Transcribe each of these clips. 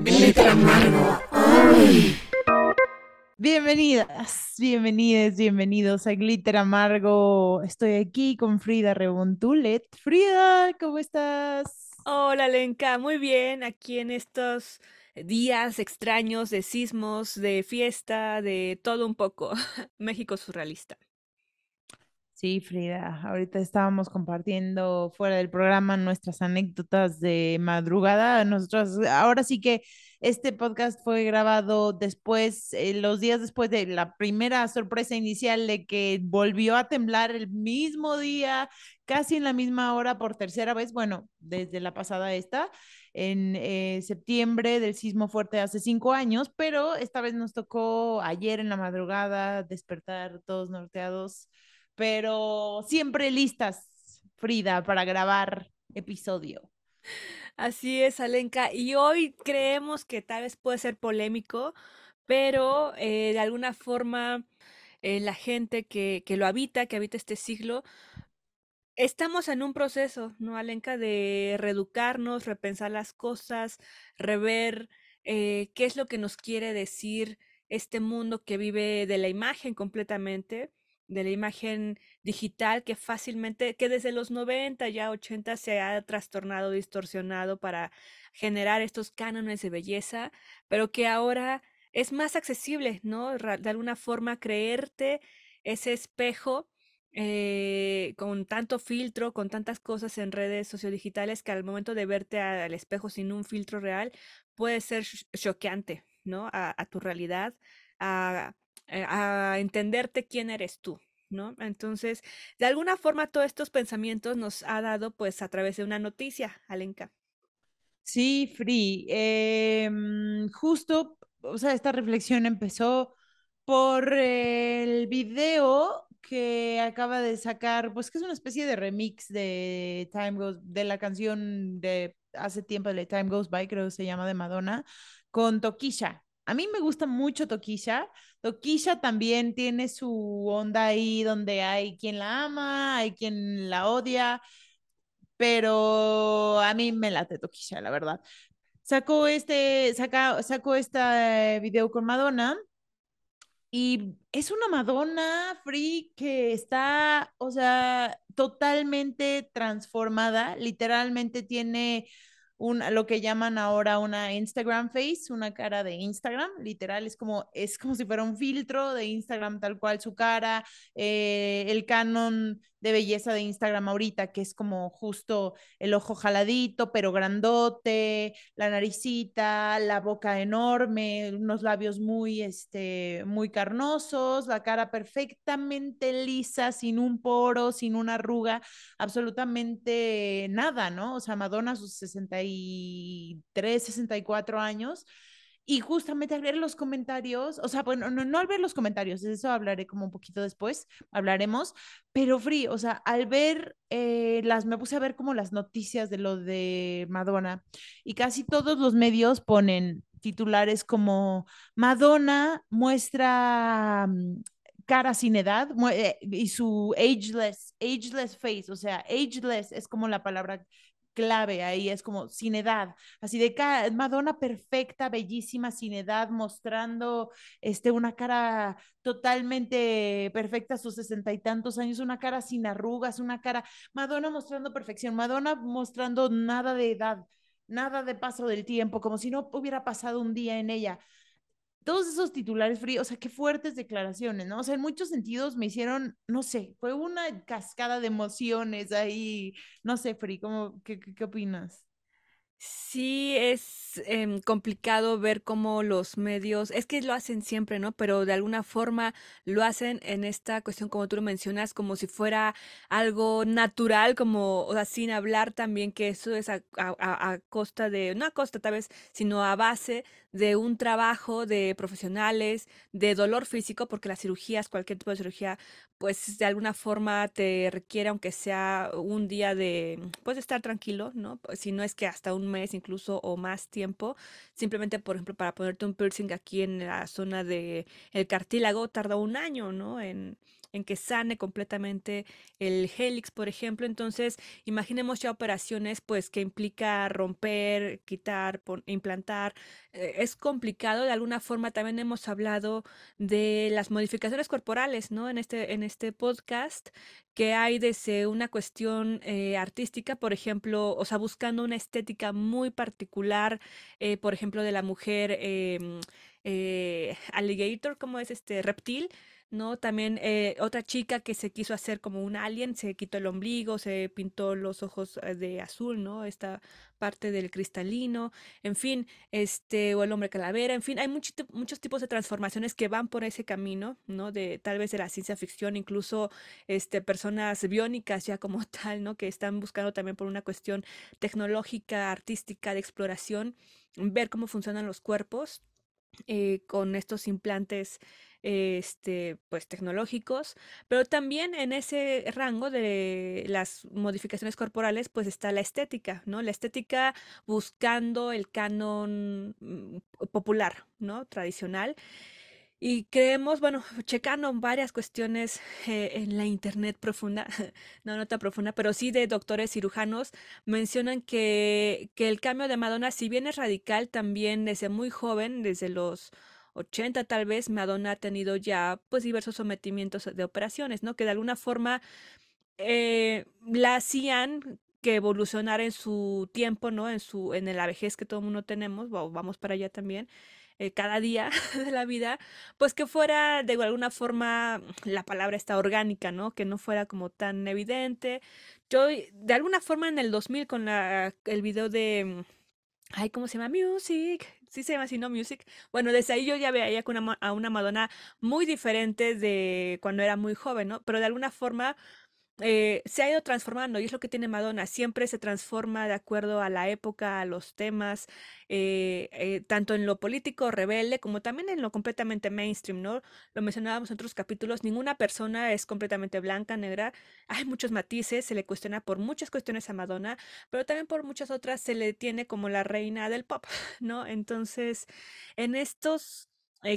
Glitter amargo. Bienvenidas, bienvenidas, bienvenidos a Glitter Amargo. Estoy aquí con Frida Rebontulet. Frida, ¿cómo estás? Hola, Lenka, muy bien. Aquí en estos días extraños de sismos, de fiesta, de todo un poco. México surrealista. Sí, Frida, ahorita estábamos compartiendo fuera del programa nuestras anécdotas de madrugada. Nosotros, ahora sí que este podcast fue grabado después, eh, los días después de la primera sorpresa inicial de que volvió a temblar el mismo día, casi en la misma hora por tercera vez, bueno, desde la pasada esta, en eh, septiembre del sismo fuerte hace cinco años, pero esta vez nos tocó ayer en la madrugada despertar todos norteados pero siempre listas, Frida, para grabar episodio. Así es, Alenka. Y hoy creemos que tal vez puede ser polémico, pero eh, de alguna forma eh, la gente que, que, lo habita, que habita este siglo, estamos en un proceso, ¿no, Alenka? De reeducarnos, repensar las cosas, rever eh, qué es lo que nos quiere decir este mundo que vive de la imagen completamente de la imagen digital que fácilmente, que desde los 90, ya 80 se ha trastornado, distorsionado para generar estos cánones de belleza, pero que ahora es más accesible, ¿no? De alguna forma creerte ese espejo eh, con tanto filtro, con tantas cosas en redes sociodigitales que al momento de verte al espejo sin un filtro real puede ser choqueante, ¿no? A, a tu realidad, a a entenderte quién eres tú, ¿no? Entonces, de alguna forma, todos estos pensamientos nos ha dado, pues, a través de una noticia, Alenka. Sí, Free. Em, justo, o sea, esta reflexión empezó por el video que acaba de sacar, pues que es una especie de remix de Time Goes, de la canción de hace tiempo de Time Goes By, creo que se llama de Madonna, con Tokisha. A mí me gusta mucho Toquilla. Toquilla también tiene su onda ahí donde hay quien la ama, hay quien la odia, pero a mí me late Toquilla, la verdad. Sacó este, saca, sacó este video con Madonna y es una Madonna free que está, o sea, totalmente transformada, literalmente tiene lo que llaman ahora una Instagram face, una cara de Instagram, literal, es como, es como si fuera un filtro de Instagram tal cual su cara, eh, el canon de belleza de Instagram ahorita, que es como justo el ojo jaladito, pero grandote, la naricita, la boca enorme, unos labios muy, este, muy carnosos, la cara perfectamente lisa, sin un poro, sin una arruga, absolutamente nada, ¿no? O sea, Madonna sus 63, 64 años y justamente al ver los comentarios, o sea, bueno, no, no, al ver los comentarios, de eso hablaré como un poquito después, hablaremos, pero Free, o sea, al ver eh, las, me puse a ver como las noticias de lo de Madonna y casi todos los medios ponen titulares como Madonna muestra mm, cara sin edad eh, y su ageless, ageless face, o sea, ageless es como la palabra clave ahí, es como sin edad, así de Madonna perfecta, bellísima, sin edad, mostrando este, una cara totalmente perfecta a sus sesenta y tantos años, una cara sin arrugas, una cara, Madonna mostrando perfección, Madonna mostrando nada de edad, nada de paso del tiempo, como si no hubiera pasado un día en ella todos esos titulares fríos, o sea, qué fuertes declaraciones, ¿no? O sea, en muchos sentidos me hicieron, no sé, fue una cascada de emociones ahí, no sé, Free, ¿cómo, qué, qué, qué opinas? Sí, es em, complicado ver cómo los medios, es que lo hacen siempre, ¿no? Pero de alguna forma lo hacen en esta cuestión, como tú lo mencionas, como si fuera algo natural, como, o sea, sin hablar también que eso es a, a costa de, no a costa tal vez, sino a base de un trabajo de profesionales, de dolor físico, porque las cirugías, cualquier tipo de cirugía, pues de alguna forma te requiere, aunque sea un día de, pues estar tranquilo, ¿no? Si no es que hasta un mes incluso o más tiempo, simplemente, por ejemplo, para ponerte un piercing aquí en la zona de el cartílago tarda un año, ¿no? En, en que sane completamente el helix, por ejemplo. Entonces, imaginemos ya operaciones pues que implica romper, quitar, implantar. Eh, es complicado, de alguna forma también hemos hablado de las modificaciones corporales, ¿no? En este, en este podcast, que hay desde una cuestión eh, artística, por ejemplo, o sea, buscando una estética muy particular, eh, por ejemplo, de la mujer em, alligator, como es este reptil, ¿no? También eh, otra chica que se quiso hacer como un alien, se quitó el ombligo, se pintó los ojos eh, de azul, ¿no? Esta parte del cristalino, en fin, este, o el hombre calavera, en fin, hay muchos tipos de transformaciones que van por ese camino, ¿no? De tal vez de la ciencia ficción, incluso este, personas biónicas ya como tal, ¿no? Que están buscando también por una cuestión tecnológica, artística, de exploración, ver cómo funcionan los cuerpos. Eh, con estos implantes este, pues tecnológicos, pero también en ese rango de las modificaciones corporales, pues está la estética, ¿no? La estética buscando el canon mm, popular, ¿no? Tradicional. Y creemos, bueno, checando varias cuestiones eh, en la internet profunda, no, no tan profunda, pero sí de doctores cirujanos, mencionan que, que el cambio de Madonna, si bien es radical, también desde muy joven, desde los 80 tal vez, Madonna ha tenido ya pues diversos sometimientos de operaciones, ¿no? Que de alguna forma eh, la hacían que evolucionara en su tiempo, ¿no? En su, en la vejez que todo el mundo tenemos, vamos para allá también, eh, cada día de la vida, pues que fuera de alguna forma, la palabra está orgánica, ¿no? Que no fuera como tan evidente. Yo, de alguna forma en el 2000 con el video de, ay, ¿cómo se llama? Music, sí se llama así, ¿no? Music. Bueno, desde ahí yo ya veía a una Madonna muy diferente de cuando era muy joven, ¿no? Pero de alguna forma eh, se ha ido transformando y es lo que tiene Madonna, siempre se transforma de acuerdo a la época, a los temas, eh, eh, tanto en lo político rebelde como también en lo completamente mainstream, ¿no? Lo mencionábamos en otros capítulos, ninguna persona es completamente blanca, negra, hay muchos matices, se le cuestiona por muchas cuestiones a Madonna, pero también por muchas otras se le tiene como la reina del pop, ¿no? Entonces, en estos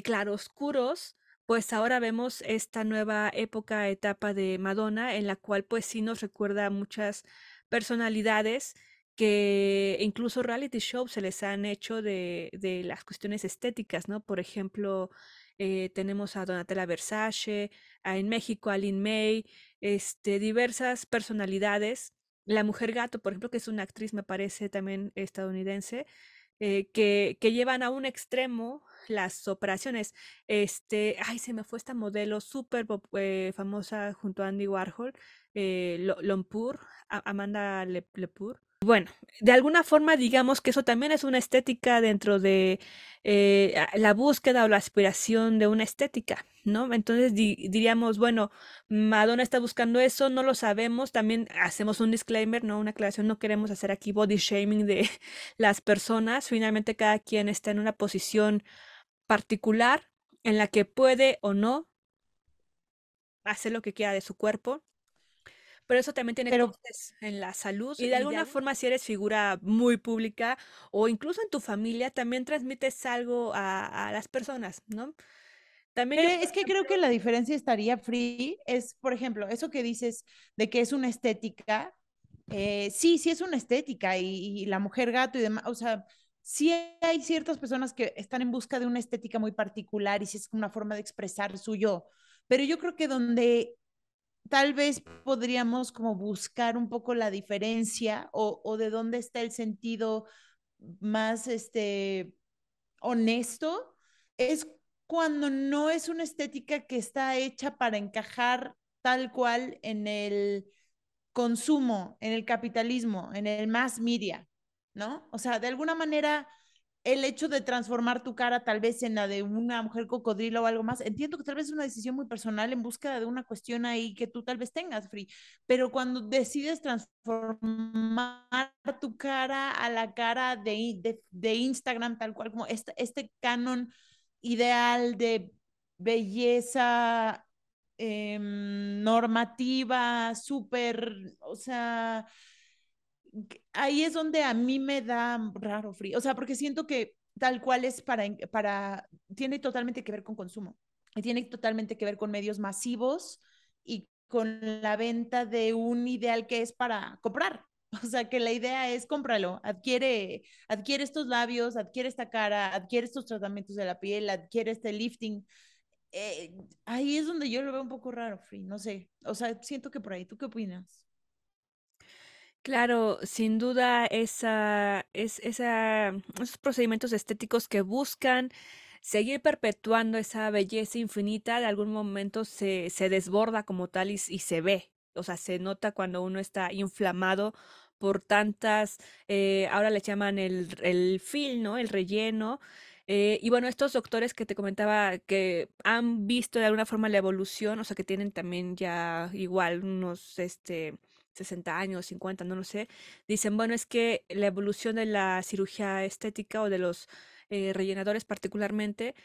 claroscuros, pues ahora vemos esta nueva época, etapa de Madonna, en la cual pues sí nos recuerda a muchas personalidades que incluso reality shows se les han hecho de, de las cuestiones estéticas, ¿no? Por ejemplo, eh, tenemos a Donatella Versace, a, en México a Lin May, este, diversas personalidades. La Mujer Gato, por ejemplo, que es una actriz, me parece también estadounidense, eh, que, que, llevan a un extremo las operaciones. Este, ay, se me fue esta modelo súper eh, famosa junto a Andy Warhol, eh, Lompur, Amanda Lepur. Bueno, de alguna forma digamos que eso también es una estética dentro de eh, la búsqueda o la aspiración de una estética, ¿no? Entonces diríamos, bueno, Madonna está buscando eso, no lo sabemos, también hacemos un disclaimer, ¿no? Una aclaración, no queremos hacer aquí body shaming de las personas, finalmente cada quien está en una posición particular en la que puede o no hacer lo que quiera de su cuerpo. Pero eso también tiene Pero, en la salud. Y de alguna forma, si eres figura muy pública o incluso en tu familia, también transmites algo a, las personas, ¿no? También es que creo que la diferencia estaría free, es, por ejemplo, eso que dices de que es una estética, eh, sí, sí es una estética y, y, la mujer gato y demás, o sea, sí hay ciertas personas que están en busca de una estética muy particular y si es una forma de expresar su yo, pero yo creo que donde tal vez podríamos como buscar un poco la diferencia o, de dónde está el sentido más este honesto es cuando no es una estética que está hecha para encajar tal cual en el consumo, en el capitalismo, en el mass media. ¿no? O sea, de alguna manera, el hecho de transformar tu cara tal vez en la de una mujer cocodrilo o algo más, entiendo que tal vez es una decisión muy personal en búsqueda de una cuestión ahí que tú tal vez tengas, Free, pero cuando decides transformar tu cara a la cara de, de, Instagram, tal cual como este, este canon ideal de belleza em, normativa, súper, o sea, ahí es donde a mí me da raro frío, o sea, porque siento que tal cual es para, para, tiene totalmente que ver con consumo, tiene totalmente que ver con medios masivos y con la venta de un ideal que es para comprar. O sea, que la idea es cómpralo, adquiere, adquiere estos labios, adquiere esta cara, adquiere estos tratamientos de la piel, adquiere este lifting. Eh, ahí es donde yo lo veo un poco raro, Free, no sé. O sea, siento que por ahí, ¿tú qué opinas? Claro, sin duda esa, es, esa, esos procedimientos estéticos que buscan seguir perpetuando esa belleza infinita, de algún momento se, se desborda como tal y, se ve. O sea, se nota cuando uno está inflamado por tantas, eh, ahora le llaman el, el fil, ¿no? El relleno. Eh, y bueno, estos doctores que te comentaba que han visto de alguna forma la evolución, o sea, que tienen también ya igual unos, este, 60 años, 50, no lo sé, dicen, bueno, es que la evolución de la cirugía estética o de los eh, rellenadores particularmente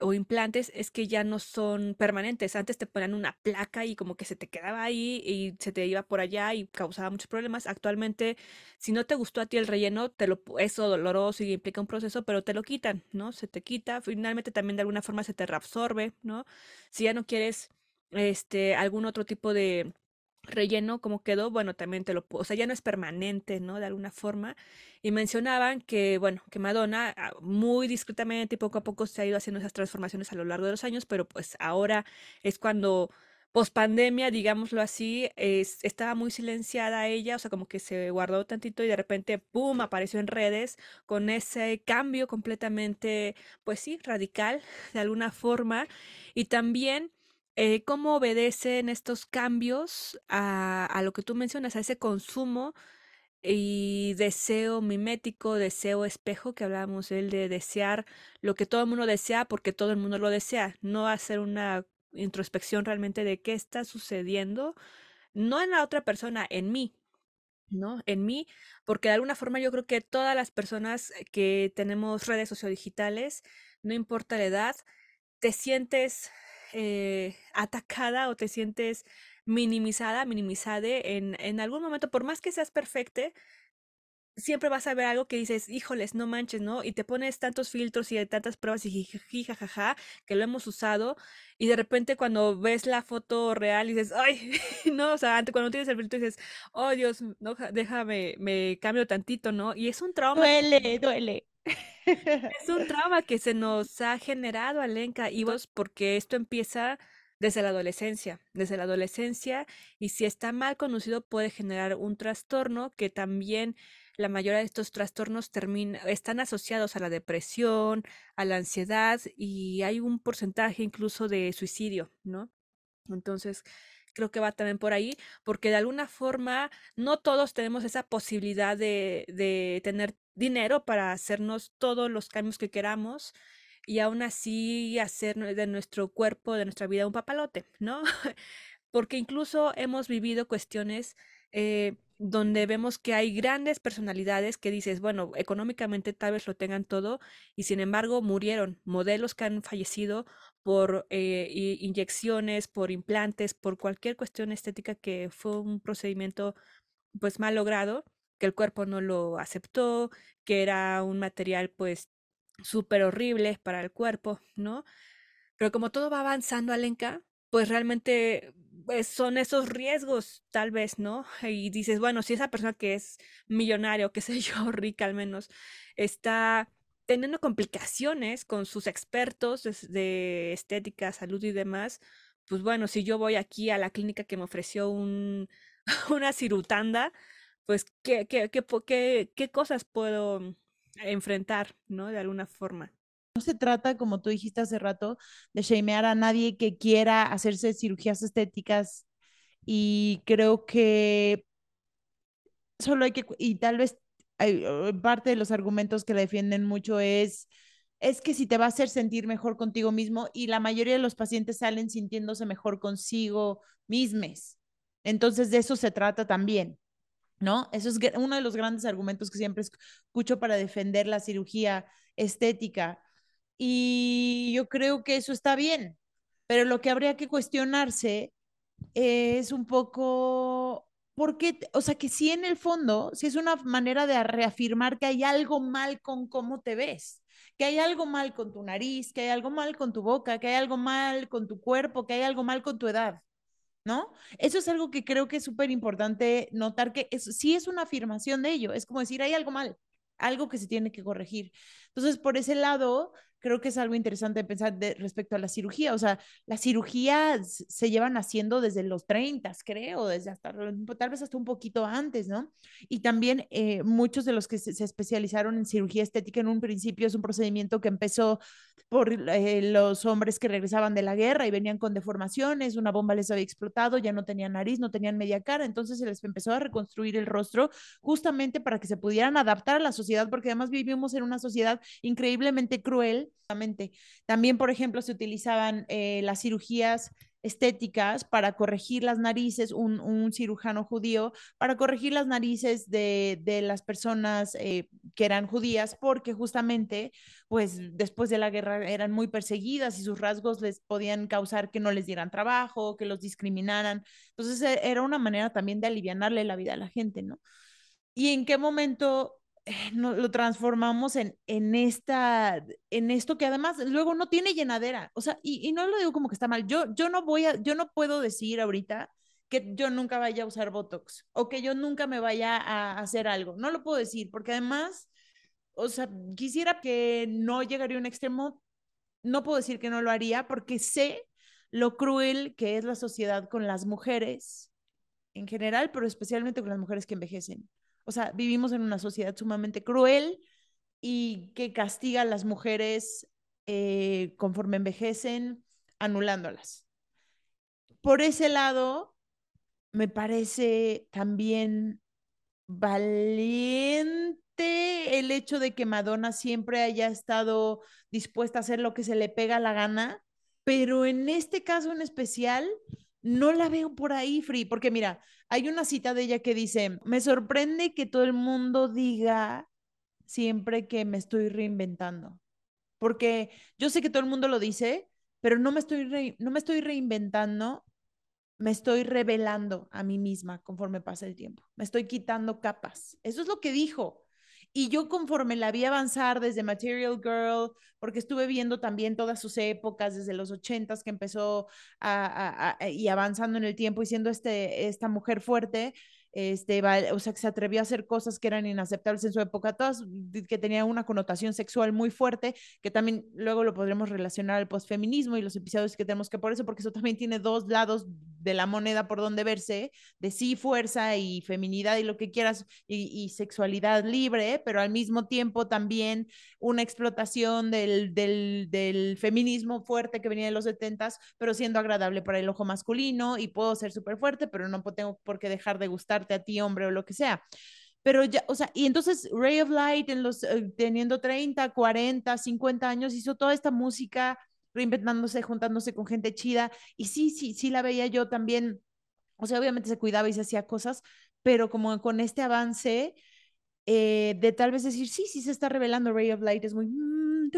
o implantes es que ya no son permanentes. Antes te ponían una placa y como que se te quedaba ahí y se te iba por allá y causaba muchos problemas. Actualmente, si no te gustó a ti el relleno, te lo es doloroso y implica un proceso, pero te lo quitan, ¿no? Se te quita. Finalmente también de alguna forma se te reabsorbe, ¿no? Si ya no quieres este algún otro tipo de relleno como quedó, bueno, también te lo puedo, ya no es permanente, ¿no? De alguna forma. Y mencionaban que, bueno, que Madonna ah, muy discretamente y poco a poco se ha ido haciendo esas transformaciones a lo largo de los años, pero pues ahora es cuando, post pandemia, digámoslo así, es, estaba muy silenciada ella, o sea, como que se guardó tantito y de repente, ¡pum!, apareció en redes con ese cambio completamente, pues sí, radical, de alguna forma. Y también eh, cómo obedecen estos cambios a, lo que tú mencionas, a ese consumo y deseo mimético, deseo espejo, que hablábamos él de desear lo que todo el mundo desea porque todo el mundo lo desea, no hacer una introspección realmente de qué está sucediendo, no en la otra persona, en mí, ¿no? En mí, porque de alguna forma yo creo que todas las personas que tenemos redes sociodigitales, no importa la edad, te sientes eh, atacada o te sientes minimizada, minimizada en, en algún momento, por más que seas perfecta, siempre vas a ver algo que dices, híjoles, no manches, ¿no? Y te pones tantos filtros y tantas pruebas y jajaja que lo hemos usado y de repente cuando ves la foto real y dices, ay, no, o sea, antes cuando tienes el filtro dices, oh Dios, no, déjame, me cambio tantito, ¿no? Y es un trauma. Duele, duele. Es un trauma que se nos ha generado, Alenka, y vos, porque esto empieza desde la adolescencia, desde la adolescencia, y si está mal conocido puede generar un trastorno que también la mayoría de estos trastornos termina, están asociados a la depresión, a la ansiedad y hay un porcentaje incluso de suicidio, ¿no? Entonces, creo que va también por ahí, porque de alguna forma no todos tenemos esa posibilidad de, de tener dinero para hacernos todos los cambios que queramos y aún así hacer de nuestro cuerpo, de nuestra vida un papalote, ¿no? Porque incluso hemos vivido cuestiones eh, donde vemos que hay grandes personalidades que dices, bueno, económicamente tal vez lo tengan todo y sin embargo murieron, modelos que han fallecido por eh, inyecciones, por implantes, por cualquier cuestión estética que fue un procedimiento pues mal logrado que el cuerpo no lo aceptó, que era un material pues súper horrible para el cuerpo, ¿no? Pero como todo va avanzando, Alenka, pues realmente pues, son esos riesgos, tal vez, ¿no? Y dices, bueno, si esa persona que es millonario, qué sé yo, rica al menos, está teniendo complicaciones con sus expertos de estética, salud y demás, pues bueno, si yo voy aquí a la clínica que me ofreció un, una cirutanda, pues, ¿qué, qué, qué, qué, cosas puedo enfrentar, ¿no? De alguna forma. No se trata, como tú dijiste hace rato, de shamear a nadie que quiera hacerse cirugías estéticas y creo que solo hay que, y tal vez parte de los argumentos que le defienden mucho es, es que si te va a hacer sentir mejor contigo mismo y la mayoría de los pacientes salen sintiéndose mejor consigo mismos. Entonces de eso se trata también. ¿No? Eso es uno de los grandes argumentos que siempre escucho para defender la cirugía estética. Y yo creo que eso está bien, pero lo que habría que cuestionarse es un poco, ¿por qué? O sea, que si en el fondo, si es una manera de reafirmar que hay algo mal con cómo te ves, que hay algo mal con tu nariz, que hay algo mal con tu boca, que hay algo mal con tu cuerpo, que hay algo mal con tu edad. ¿No? Eso es algo que creo que es súper importante notar que es, sí es una afirmación de ello, es como decir, hay algo mal, algo que se tiene que corregir. Entonces, por ese lado, creo que es algo interesante pensar de, respecto a la cirugía. O sea, la cirugía se llevan haciendo desde los 30, creo, desde hasta tal vez hasta un poquito antes, ¿no? Y también eh, muchos de los que se, se, especializaron en cirugía estética en un principio es un procedimiento que empezó por eh, los hombres que regresaban de la guerra y venían con deformaciones, una bomba les había explotado, ya no tenían nariz, no tenían media cara, entonces se les empezó a reconstruir el rostro justamente para que se pudieran adaptar a la sociedad, porque además vivimos en una sociedad increíblemente cruel. También, por ejemplo, se utilizaban eh, las cirugías estéticas para corregir las narices, un, un cirujano judío, para corregir las narices de, de las personas eh, que eran judías, porque justamente, pues después de la guerra eran muy perseguidas y sus rasgos les podían causar que no les dieran trabajo, que los discriminaran. Entonces e, era una manera también de aliviarle la vida a la gente, ¿no? ¿Y en qué momento no, lo transformamos en, en, esta, en esto que además luego no tiene llenadera. O sea, y, y, no lo digo como que está mal. Yo, yo no voy a, yo no puedo decir ahorita que yo nunca vaya a usar Botox o que yo nunca me vaya a hacer algo. No lo puedo decir porque además, o sea, quisiera que no llegaría a un extremo. No puedo decir que no lo haría porque sé lo cruel que es la sociedad con las mujeres en general, pero especialmente con las mujeres que envejecen. O sea, vivimos en una sociedad sumamente cruel y que castiga a las mujeres eh, conforme envejecen, anulándolas. Por ese lado, me parece también valiente el hecho de que Madonna siempre haya estado dispuesta a hacer lo que se le pega la gana, pero en este caso en especial, no la veo por ahí, Free, porque mira, hay una cita de ella que dice, me sorprende que todo el mundo diga siempre que me estoy reinventando, porque yo sé que todo el mundo lo dice, pero no me estoy, no me estoy reinventando, me estoy revelando a mí misma conforme pasa el tiempo, me estoy quitando capas. Eso es lo que dijo. Y yo conforme la vi avanzar desde Material Girl, porque estuve viendo también todas sus épocas, desde los ochentas que empezó a, y avanzando en el tiempo y siendo este, esta mujer fuerte, este, o sea, que se atrevió a hacer cosas que eran inaceptables en su época, todas que tenían una connotación sexual muy fuerte, que también luego lo podremos relacionar al posfeminismo y los episodios que tenemos que por eso, porque eso también tiene dos lados de la moneda por donde verse, de sí fuerza y feminidad y lo que quieras, y, sexualidad libre, pero al mismo tiempo también una explotación del, del, feminismo fuerte que venía de los setentas, pero siendo agradable para el ojo masculino y puedo ser súper fuerte, pero no tengo por qué dejar de gustar a ti, hombre, o lo que sea. Pero ya, o sea, y entonces Ray of Light, en los, eh, teniendo 30, 40, 50 años, hizo toda esta música, reinventándose, juntándose con gente chida. Y sí, sí, sí la veía yo también. O sea, obviamente se cuidaba y se hacía cosas, pero como con este avance eh, de tal vez decir, sí, sí se está revelando Ray of Light, es muy, mm,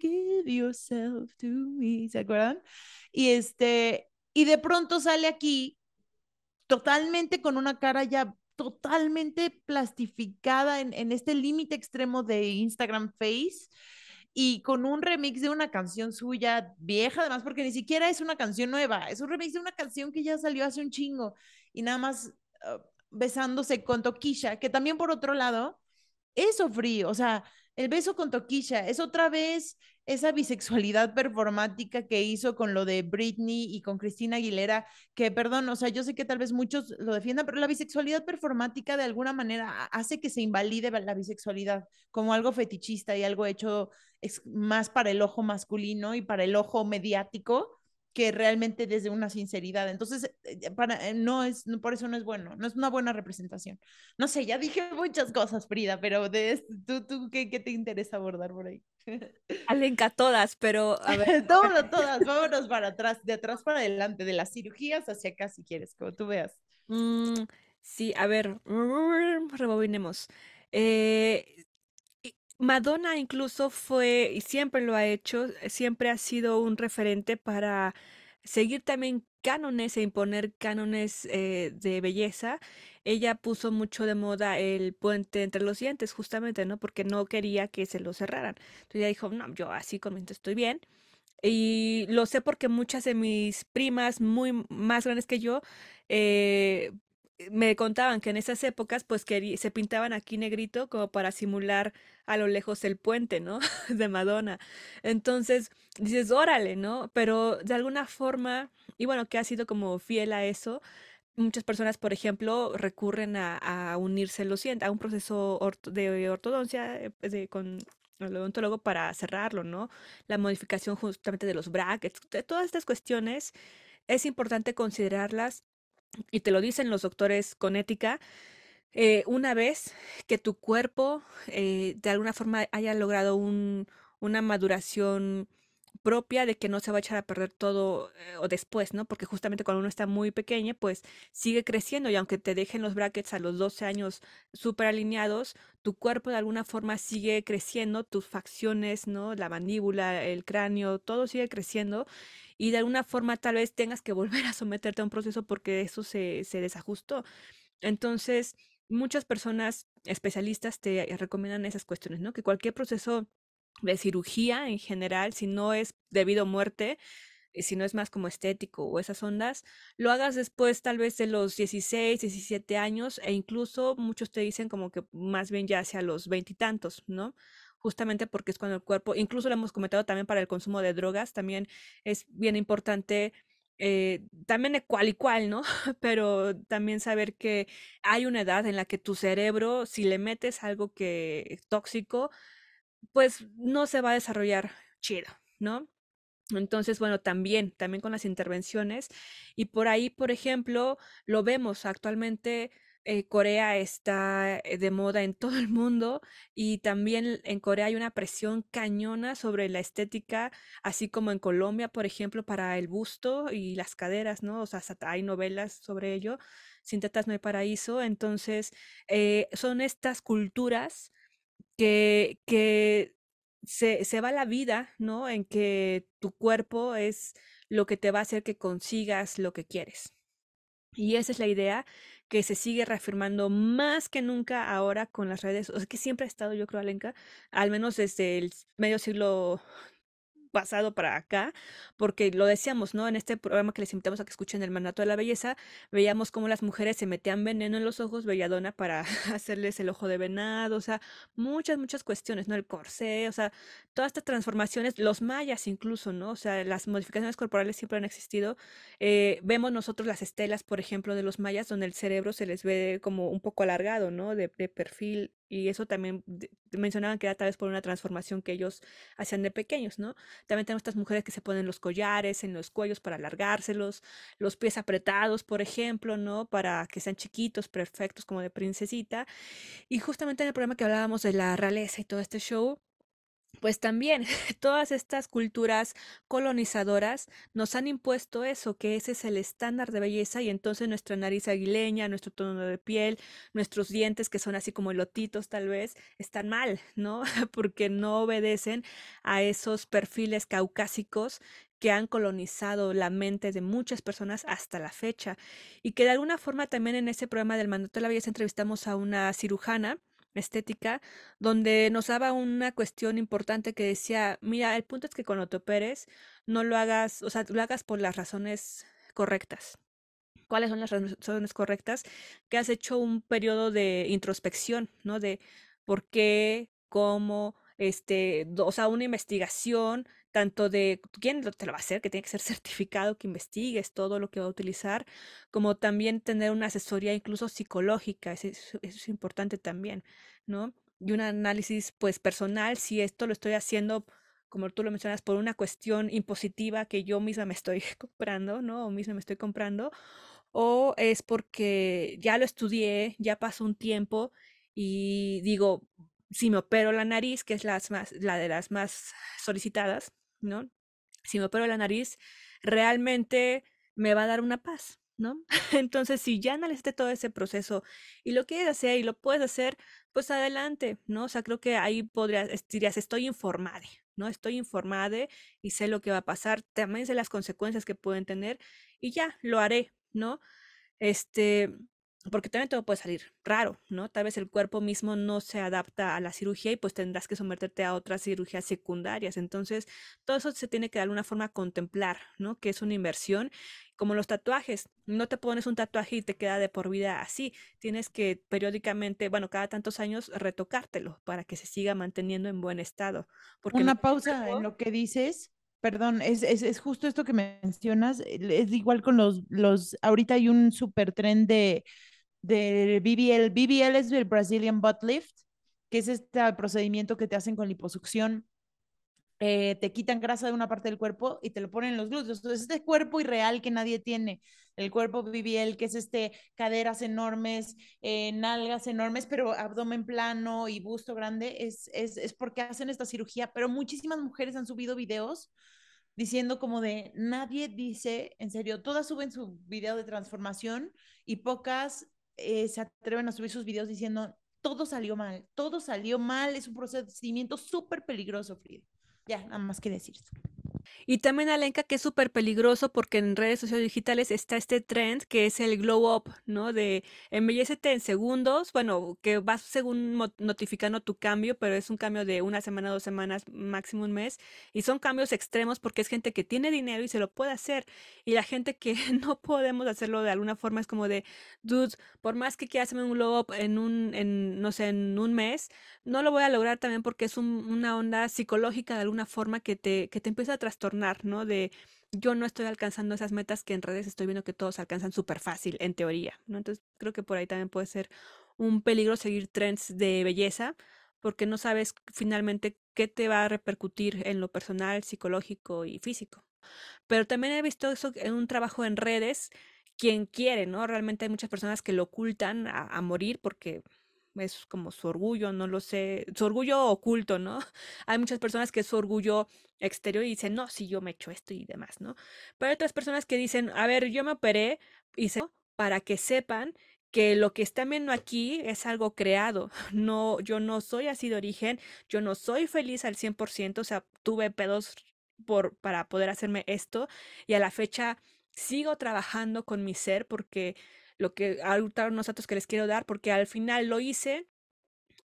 give yourself to me, ¿se acuerdan? Y este, y de pronto sale aquí totalmente con una cara ya totalmente plastificada en, en este límite extremo de Instagram Face y con un remix de una canción suya vieja, además, porque ni siquiera es una canción nueva, es un remix de una canción que ya salió hace un chingo y nada más uh, besándose con Toquisha, que también por otro lado es frío, o sea, el beso con Toquisha es otra vez esa bisexualidad performática que hizo con lo de Britney y con Cristina Aguilera, que perdón, o sea, yo sé que tal vez muchos lo defiendan, pero la bisexualidad performática de alguna manera hace que se invalide la bisexualidad como algo fetichista y algo hecho más para el ojo masculino y para el ojo mediático que realmente desde una sinceridad. Entonces, eh, para, eh, no es, por eso no es bueno, no es una buena representación. No sé, ya dije muchas cosas, Frida, pero de tú, tú ¿qué, ¿qué, te interesa abordar por ahí? Alenca, todas, pero a ver. todas, todas, vámonos para atrás, de atrás para adelante, de las cirugías hacia acá, si quieres, como tú veas. Mm, sí, a ver, rebobinemos. Eh, Madonna incluso fue, y siempre lo ha hecho, siempre ha sido un referente para seguir también cánones e imponer cánones eh, de belleza. Ella puso mucho de moda el puente entre los dientes, justamente, ¿no? Porque no quería que se lo cerraran. Entonces ella dijo, no, yo así con estoy bien. Y lo sé porque muchas de mis primas muy más grandes que yo eh, me contaban que en esas épocas pues se pintaban aquí negrito como para simular a lo lejos el puente, ¿no? De Madonna. Entonces dices, órale, ¿no? Pero de alguna forma, y bueno, que ha sido como fiel a eso, muchas personas, por ejemplo, recurren a, unirse a un proceso de ortodoncia eh, de, con el odontólogo para cerrarlo, ¿no? La modificación justamente de los brackets, de todas estas cuestiones es importante considerarlas y te lo dicen los doctores con ética, eh, una vez que tu cuerpo eh, de alguna forma haya logrado un, una maduración propia de que no se va a echar a perder todo eh, o después, ¿no? Porque justamente cuando uno está muy pequeño, pues sigue creciendo y aunque te dejen los brackets a los 12 años súper alineados, tu cuerpo de alguna forma sigue creciendo, tus facciones, ¿no? La mandíbula, el cráneo, todo sigue creciendo y de alguna forma tal vez tengas que volver a someterte a un proceso porque eso se, se desajustó. Entonces, muchas personas especialistas te recomiendan esas cuestiones, ¿no? Que cualquier proceso de cirugía en general, si no es debido a muerte, eh, si no es más como estético o esas ondas, lo hagas después tal vez de los 16, 17 años e incluso muchos te dicen como que más bien ya hacia los veintitantos, ¿no? Justamente porque es cuando el cuerpo, incluso lo hemos comentado también para el consumo de drogas, también es bien importante eh, también de cual y cual, ¿no? Pero también saber que hay una edad en la que tu cerebro, si le metes algo que tóxico, pues no se va a desarrollar chido, ¿no? Entonces, bueno, también, también con las intervenciones. Y por ahí, por ejemplo, lo vemos actualmente, eh, Corea está eh, de moda en todo el mundo y también en Corea hay una presión cañona sobre la estética, así como en Colombia, por ejemplo, para el busto y las caderas, ¿no? O sea, hay novelas sobre ello. Sin tetas no hay paraíso. Entonces, eh, son estas culturas que, se, se va la vida, ¿no? En que tu cuerpo es lo que te va a hacer que consigas lo que quieres. Y esa es la idea que se sigue reafirmando más que nunca ahora con las redes, o sea, que siempre ha estado, yo creo, Alenka, al menos desde el medio siglo pasado para acá, porque lo decíamos, ¿no? En este programa que les invitamos a que escuchen el mandato de la belleza, veíamos cómo las mujeres se metían veneno en los ojos, belladona, para hacerles el ojo de venado, o sea, muchas, muchas cuestiones, ¿no? El corsé, o sea, todas estas transformaciones, los mayas incluso, ¿no? O sea, las modificaciones corporales siempre han existido. Eh, vemos nosotros las estelas, por ejemplo, de los mayas, donde el cerebro se les ve como un poco alargado, ¿no? De, de perfil y eso también mencionaban que era tal vez por una transformación que ellos hacían de pequeños, ¿no? También tenemos estas mujeres que se ponen los collares en los cuellos para alargárselos, los pies apretados, por ejemplo, ¿no? Para que sean chiquitos, perfectos, como de princesita. Y justamente en el programa que hablábamos de la realeza y todo este show, pues también todas estas culturas colonizadoras nos han impuesto eso, que ese es el estándar de belleza y entonces nuestra nariz aguileña, nuestro tono de piel, nuestros dientes que son así como elotitos tal vez, están mal, ¿no? Porque no obedecen a esos perfiles caucásicos que han colonizado la mente de muchas personas hasta la fecha y que de alguna forma también en ese programa del mandato de la belleza entrevistamos a una cirujana estética, donde nos daba una cuestión importante que decía, mira, el punto es que cuando te operes, no lo hagas, o sea, lo hagas por las razones correctas. ¿Cuáles son las razones correctas? Que has hecho un periodo de introspección, ¿no? De por qué, cómo, este, o sea, una investigación tanto de quién te lo va a hacer, que tiene que ser certificado, que investigues todo lo que va a utilizar, como también tener una asesoría incluso psicológica, eso, es importante también, ¿no? Y un análisis pues personal, si esto lo estoy haciendo, como tú lo mencionas, por una cuestión impositiva que yo misma me estoy comprando, ¿no? O misma me estoy comprando, o es porque ya lo estudié, ya pasó un tiempo y digo, si me opero la nariz, que es las más, la de las más solicitadas, ¿no? Si me opero la nariz, realmente me va a dar una paz, ¿no? Entonces, si ya analizaste todo ese proceso y lo quieres hacer y lo puedes hacer, pues adelante, ¿no? O sea, creo que ahí podrías, dirías, estoy informada, ¿no? Estoy informada y sé lo que va a pasar, también sé las consecuencias que pueden tener y ya, lo haré, ¿no? Este, porque también todo puede salir raro, ¿no? Tal vez el cuerpo mismo no se adapta a la cirugía y pues tendrás que someterte a otras cirugías secundarias. Entonces, todo eso se tiene que de alguna forma contemplar, ¿no? Que es una inversión. Como los tatuajes, no te pones un tatuaje y te queda de por vida así. Tienes que periódicamente, bueno, cada tantos años retocártelo para que se siga manteniendo en buen estado. Porque una pausa en lo que dices. Perdón, es, es, es, justo esto que mencionas. Es igual con los, los, ahorita hay un super tren de del BBL. BBL es el Brazilian Butt Lift, que es este procedimiento que te hacen con liposucción. Eh, te quitan grasa de una parte del cuerpo y te lo ponen en los glúteos. Entonces, este cuerpo irreal que nadie tiene, el cuerpo BBL, que es este caderas enormes, eh, nalgas enormes, pero abdomen plano y busto grande, es, es, es porque hacen esta cirugía. Pero muchísimas mujeres han subido videos diciendo como de nadie dice, en serio, todas suben su video de transformación y pocas eh, se atreven a subir sus videos diciendo, todo salió mal, todo salió mal, es un procedimiento súper peligroso, Frida. Ya, nada más que decir. Y también Alenka que es súper peligroso porque en redes sociales digitales está este trend que es el glow up, ¿no? De embellecete en segundos, bueno, que vas según notificando tu cambio, pero es un cambio de una semana, dos semanas, máximo un mes. Y son cambios extremos porque es gente que tiene dinero y se lo puede hacer. Y la gente que no podemos hacerlo de alguna forma es como de, dude, por más que quiera hacerme un glow up en un, en, no sé, en un mes, no lo voy a lograr también porque es una onda psicológica de alguna forma que te, que te empieza a trastornar, ¿no? De yo no estoy alcanzando esas metas que en redes estoy viendo que todos alcanzan súper fácil, en teoría, ¿no? Entonces creo que por ahí también puede ser un peligro seguir trends de belleza porque no sabes finalmente qué te va a repercutir en lo personal, psicológico y físico. Pero también he visto eso en un trabajo en redes, quien quiere, ¿no? Realmente hay muchas personas que lo ocultan a, a morir porque es como su orgullo, no lo sé, su orgullo oculto, ¿no? Hay muchas personas que es su orgullo exterior y dicen, no, si yo me echo esto y demás, ¿no? Pero hay otras personas que dicen, a ver, yo me operé y se para que sepan que lo que están viendo aquí es algo creado. No, yo no soy así de origen, yo no soy feliz al 100%, o sea, tuve pedos por, para poder hacerme esto y a la fecha sigo trabajando con mi ser porque lo que ahorita datos que les quiero dar, porque al final lo hice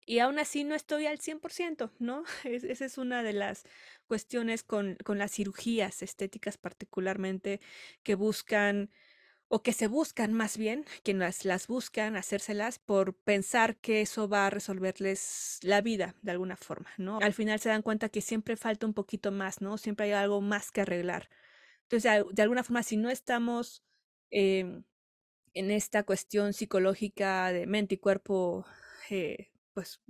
y aún así no estoy al 100%, ¿no? esa es una de las cuestiones con, con las cirugías estéticas particularmente que buscan o que se buscan más bien, que las, las buscan hacérselas por pensar que eso va a resolverles la vida de alguna forma, ¿no? Al final se dan cuenta que siempre falta un poquito más, ¿no? Siempre hay algo más que arreglar. Entonces, de, alguna forma, si no estamos em, en esta cuestión psicológica de mente y cuerpo, eh, pues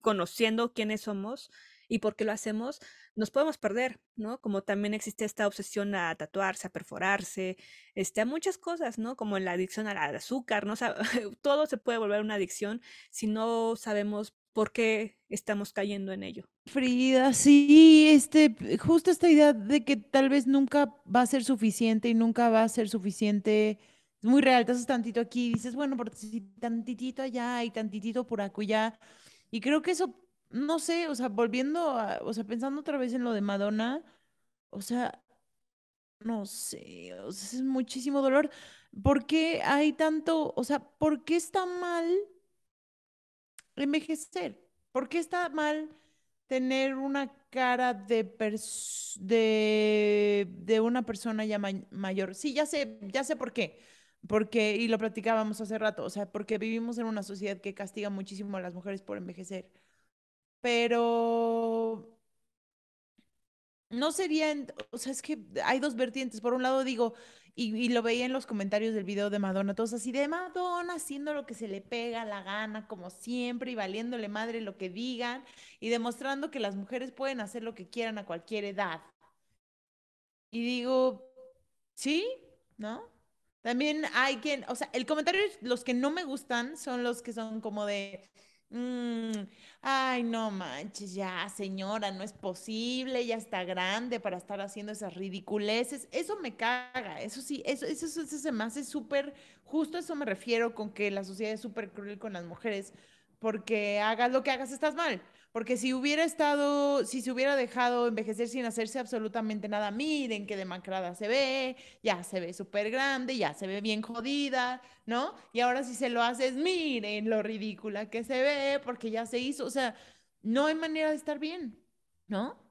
conociendo quiénes somos y por qué lo hacemos, nos podemos perder, ¿no? Como también existe esta obsesión a tatuarse, a perforarse, este, a muchas cosas, ¿no? Como la adicción al azúcar, ¿no? todo se puede volver una adicción si no sabemos por qué estamos cayendo en ello. Frida, sí, este, justo esta idea de que tal vez nunca va a ser suficiente y nunca va a ser suficiente muy real, te haces tantito aquí dices, bueno, por tantitito allá y tantitito por acullá. Y creo que eso, no sé, o sea, volviendo a, o sea, pensando otra vez en lo de Madonna, o sea, no sé, o es muchísimo dolor. ¿Por qué hay tanto, o sea, por qué está mal envejecer? ¿Por qué está mal tener una cara de, de, de una persona ya mayor? Sí, ya sé, ya sé por qué porque, y lo platicábamos hace rato, o sea, porque vivimos en una sociedad que castiga muchísimo a las mujeres por envejecer. Pero no sería, o sea, es que hay dos vertientes. Por un lado digo, y, lo veía en los comentarios del video de Madonna, todos así de Madonna haciendo lo que se le pega la gana, como siempre, y valiéndole madre lo que digan, y demostrando que las mujeres pueden hacer lo que quieran a cualquier edad. Y digo, sí, ¿no? También hay quien, o sea, el comentario, los que no me gustan son los que son como de, mm, ay, no manches, ya, señora, no es posible, ya está grande para estar haciendo esas ridiculeces. Eso me caga, eso sí, eso, eso, eso, se me hace súper, justo eso me refiero con que la sociedad es súper cruel con las mujeres, porque hagas lo que hagas, estás mal. Porque si hubiera estado, si se hubiera dejado envejecer sin hacerse absolutamente nada, miren qué demacrada se ve, ya se ve súper grande, ya se ve bien jodida, ¿no? Y ahora si se lo haces, miren lo ridícula que se ve, porque ya se hizo, o sea, no hay manera de estar bien, ¿no?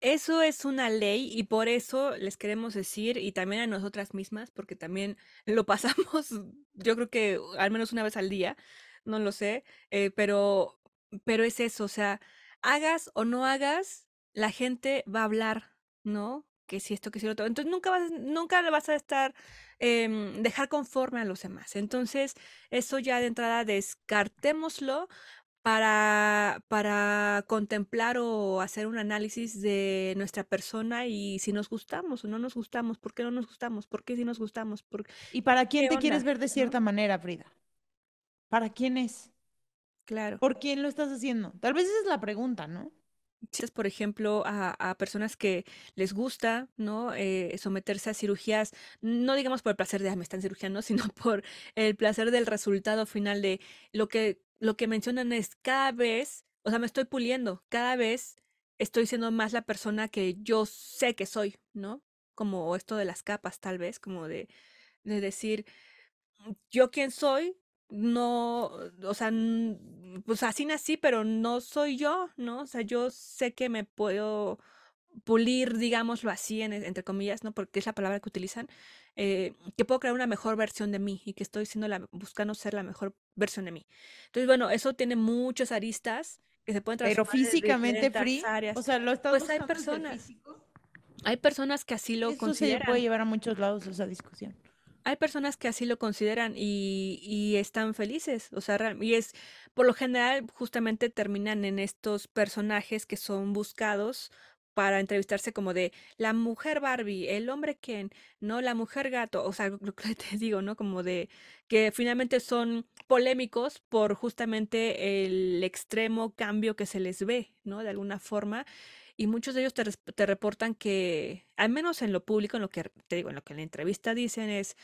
Eso es una ley y por eso les queremos decir, y también a nosotras mismas, porque también lo pasamos, yo creo que al menos una vez al día, no lo sé, eh, pero, pero es eso, o sea, hagas o no hagas, la gente va a hablar, ¿no? Que si esto, que si lo otro. Entonces nunca vas, nunca le vas a estar, em, dejar conforme a los demás. Entonces, eso ya de entrada descartémoslo para, para contemplar o hacer un análisis de nuestra persona y si nos gustamos o no nos gustamos, por qué no nos gustamos, por qué si nos gustamos, por ¿Y para quién te quieres ver de cierta manera, Frida? ¿Para quién es? Claro. ¿Por quién lo estás haciendo? Tal vez esa es la pregunta, ¿no? Por ejemplo, a, personas que les gusta, ¿no? Eh, someterse a cirugías, no digamos por el placer de, ah, me están cirugiando, sino por el placer del resultado final de lo que, lo que mencionan es cada vez, o sea, me estoy puliendo, cada vez estoy siendo más la persona que yo sé que soy, ¿no? Como esto de las capas, tal vez, como de, de decir, yo quién soy, no, o sea, pues así nací, pero no soy yo, ¿no? O sea, yo sé que me puedo pulir, digámoslo así, entre comillas, ¿no? Porque es la palabra que utilizan, eh, que puedo crear una mejor versión de mí y que estoy siendo la, buscando ser la mejor versión de mí. Entonces, bueno, eso tiene muchas aristas que se pueden transformar Pero físicamente free, o sea, lo estás Pues hay personas, hay personas que así lo eso consideran. se puede llevar a muchos lados esa discusión hay personas que así lo consideran y, y, están felices, o sea, y es, por lo general, justamente terminan en estos personajes que son buscados para entrevistarse como de la mujer Barbie, el hombre Ken, no la mujer gato, o sea, lo que te digo, ¿no? Como de que finalmente son polémicos por justamente el extremo cambio que se les ve, ¿no? De alguna forma y muchos de ellos te, reportan que, al menos en lo público, en lo que te digo, en lo que en la entrevista dicen es,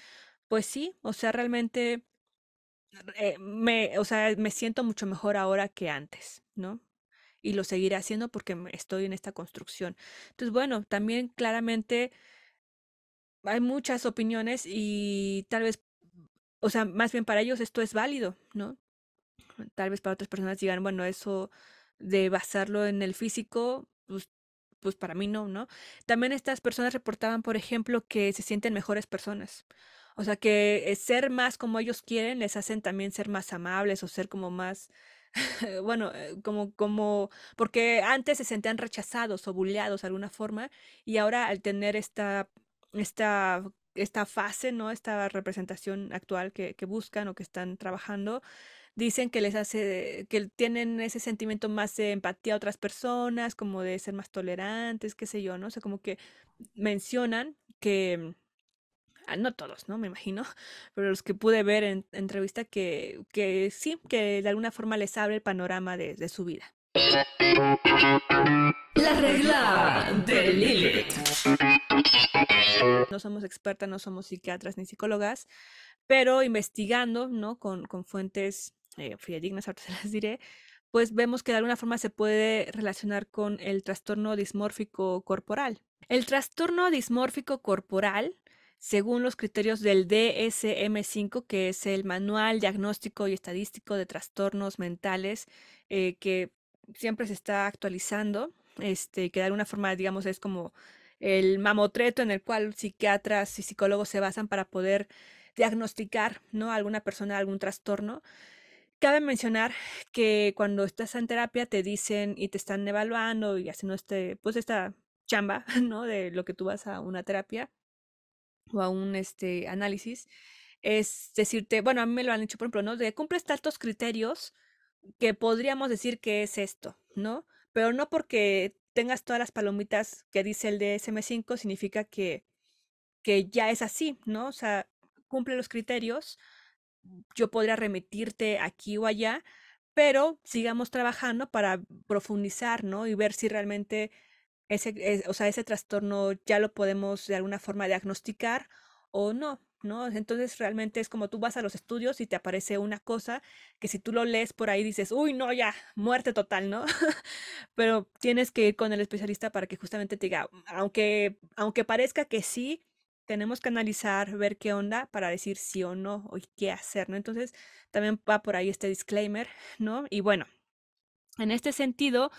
pues sí, o sea, realmente eh, me, o sea, me siento mucho mejor ahora que antes, ¿no? Y lo seguiré haciendo porque estoy en esta construcción. Entonces, bueno, también claramente hay muchas opiniones y tal vez, o sea, más bien para ellos esto es válido, ¿no? Tal vez para otras personas digan, bueno, eso de basarlo en el físico, pues, pues para mí no, ¿no? También estas personas reportaban, por ejemplo, que se sienten mejores personas. O sea, que eh, ser más como ellos quieren les hacen también ser más amables o ser como más, bueno, eh, como, como, porque antes se sentían rechazados o bulleados de alguna forma y ahora al tener esta, esta, esta fase, ¿no? Esta representación actual que, que buscan o que están trabajando, dicen que les hace, que tienen ese sentimiento más de empatía a otras personas, como de ser más tolerantes, qué sé yo, ¿no? O sea, como que mencionan que, ah, no todos, ¿no? Me imagino, pero los que pude ver en, entrevista que, que sí, que de alguna forma les abre el panorama de, de su vida. La regla de Lilith. No somos expertas, no somos psiquiatras ni psicólogas, pero investigando, ¿no? Con, con fuentes eh, ahora se las diré, pues vemos que de alguna forma se puede relacionar con el trastorno dismórfico corporal. El trastorno dismórfico corporal, según los criterios del DSM5, que es el Manual Diagnóstico y Estadístico de Trastornos Mentales, eh, que siempre se está actualizando, este, que de alguna forma, digamos, es como el mamotreto en el cual psiquiatras y psicólogos se basan para poder diagnosticar ¿no? a alguna persona algún trastorno. Cabe mencionar que cuando estás en terapia te dicen y te están evaluando y haciendo este, pues esta chamba, ¿no? De lo que tú vas a una terapia o a un este, análisis, es decirte, bueno, a mí me lo han hecho, por ejemplo, ¿no? De cumples tantos criterios que podríamos decir que es esto, ¿no? Pero no porque tengas todas las palomitas que dice el DSM5 significa que, que ya es así, ¿no? O sea, cumple los criterios, yo podría remitirte aquí o allá, pero sigamos trabajando para profundizar, ¿no? Y ver si realmente ese, o sea, ese trastorno ya lo podemos de alguna forma diagnosticar o no, ¿no? Entonces realmente es como tú vas a los estudios y te aparece una cosa que si tú lo lees por ahí dices, uy, no, ya, muerte total, ¿no? Pero tienes que ir con el especialista para que justamente te diga, aunque, aunque parezca que sí, tenemos que analizar, ver qué onda para decir sí o no y qué hacer, ¿no? Entonces también va por ahí este disclaimer, ¿no? Y bueno, en este sentido,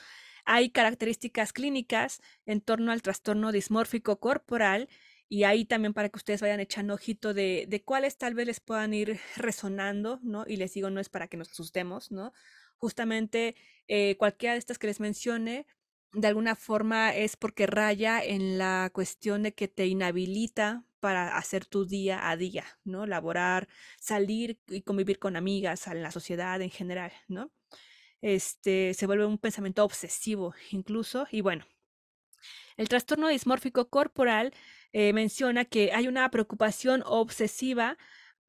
hay características clínicas en torno al trastorno dismórfico corporal y ahí también para que ustedes vayan echando ojito de, de cuáles tal vez les puedan ir resonando, ¿no? Y les digo, no es para que nos asustemos, ¿no? Justamente eh, cualquiera de estas que les mencione, de alguna forma es porque raya en la cuestión de que te inhabilita para hacer tu día a día, ¿no? Laborar, salir y convivir con amigas, en la sociedad en general, ¿no? Este se vuelve un pensamiento obsesivo incluso y bueno. El trastorno dismórfico corporal eh, menciona que hay una preocupación obsesiva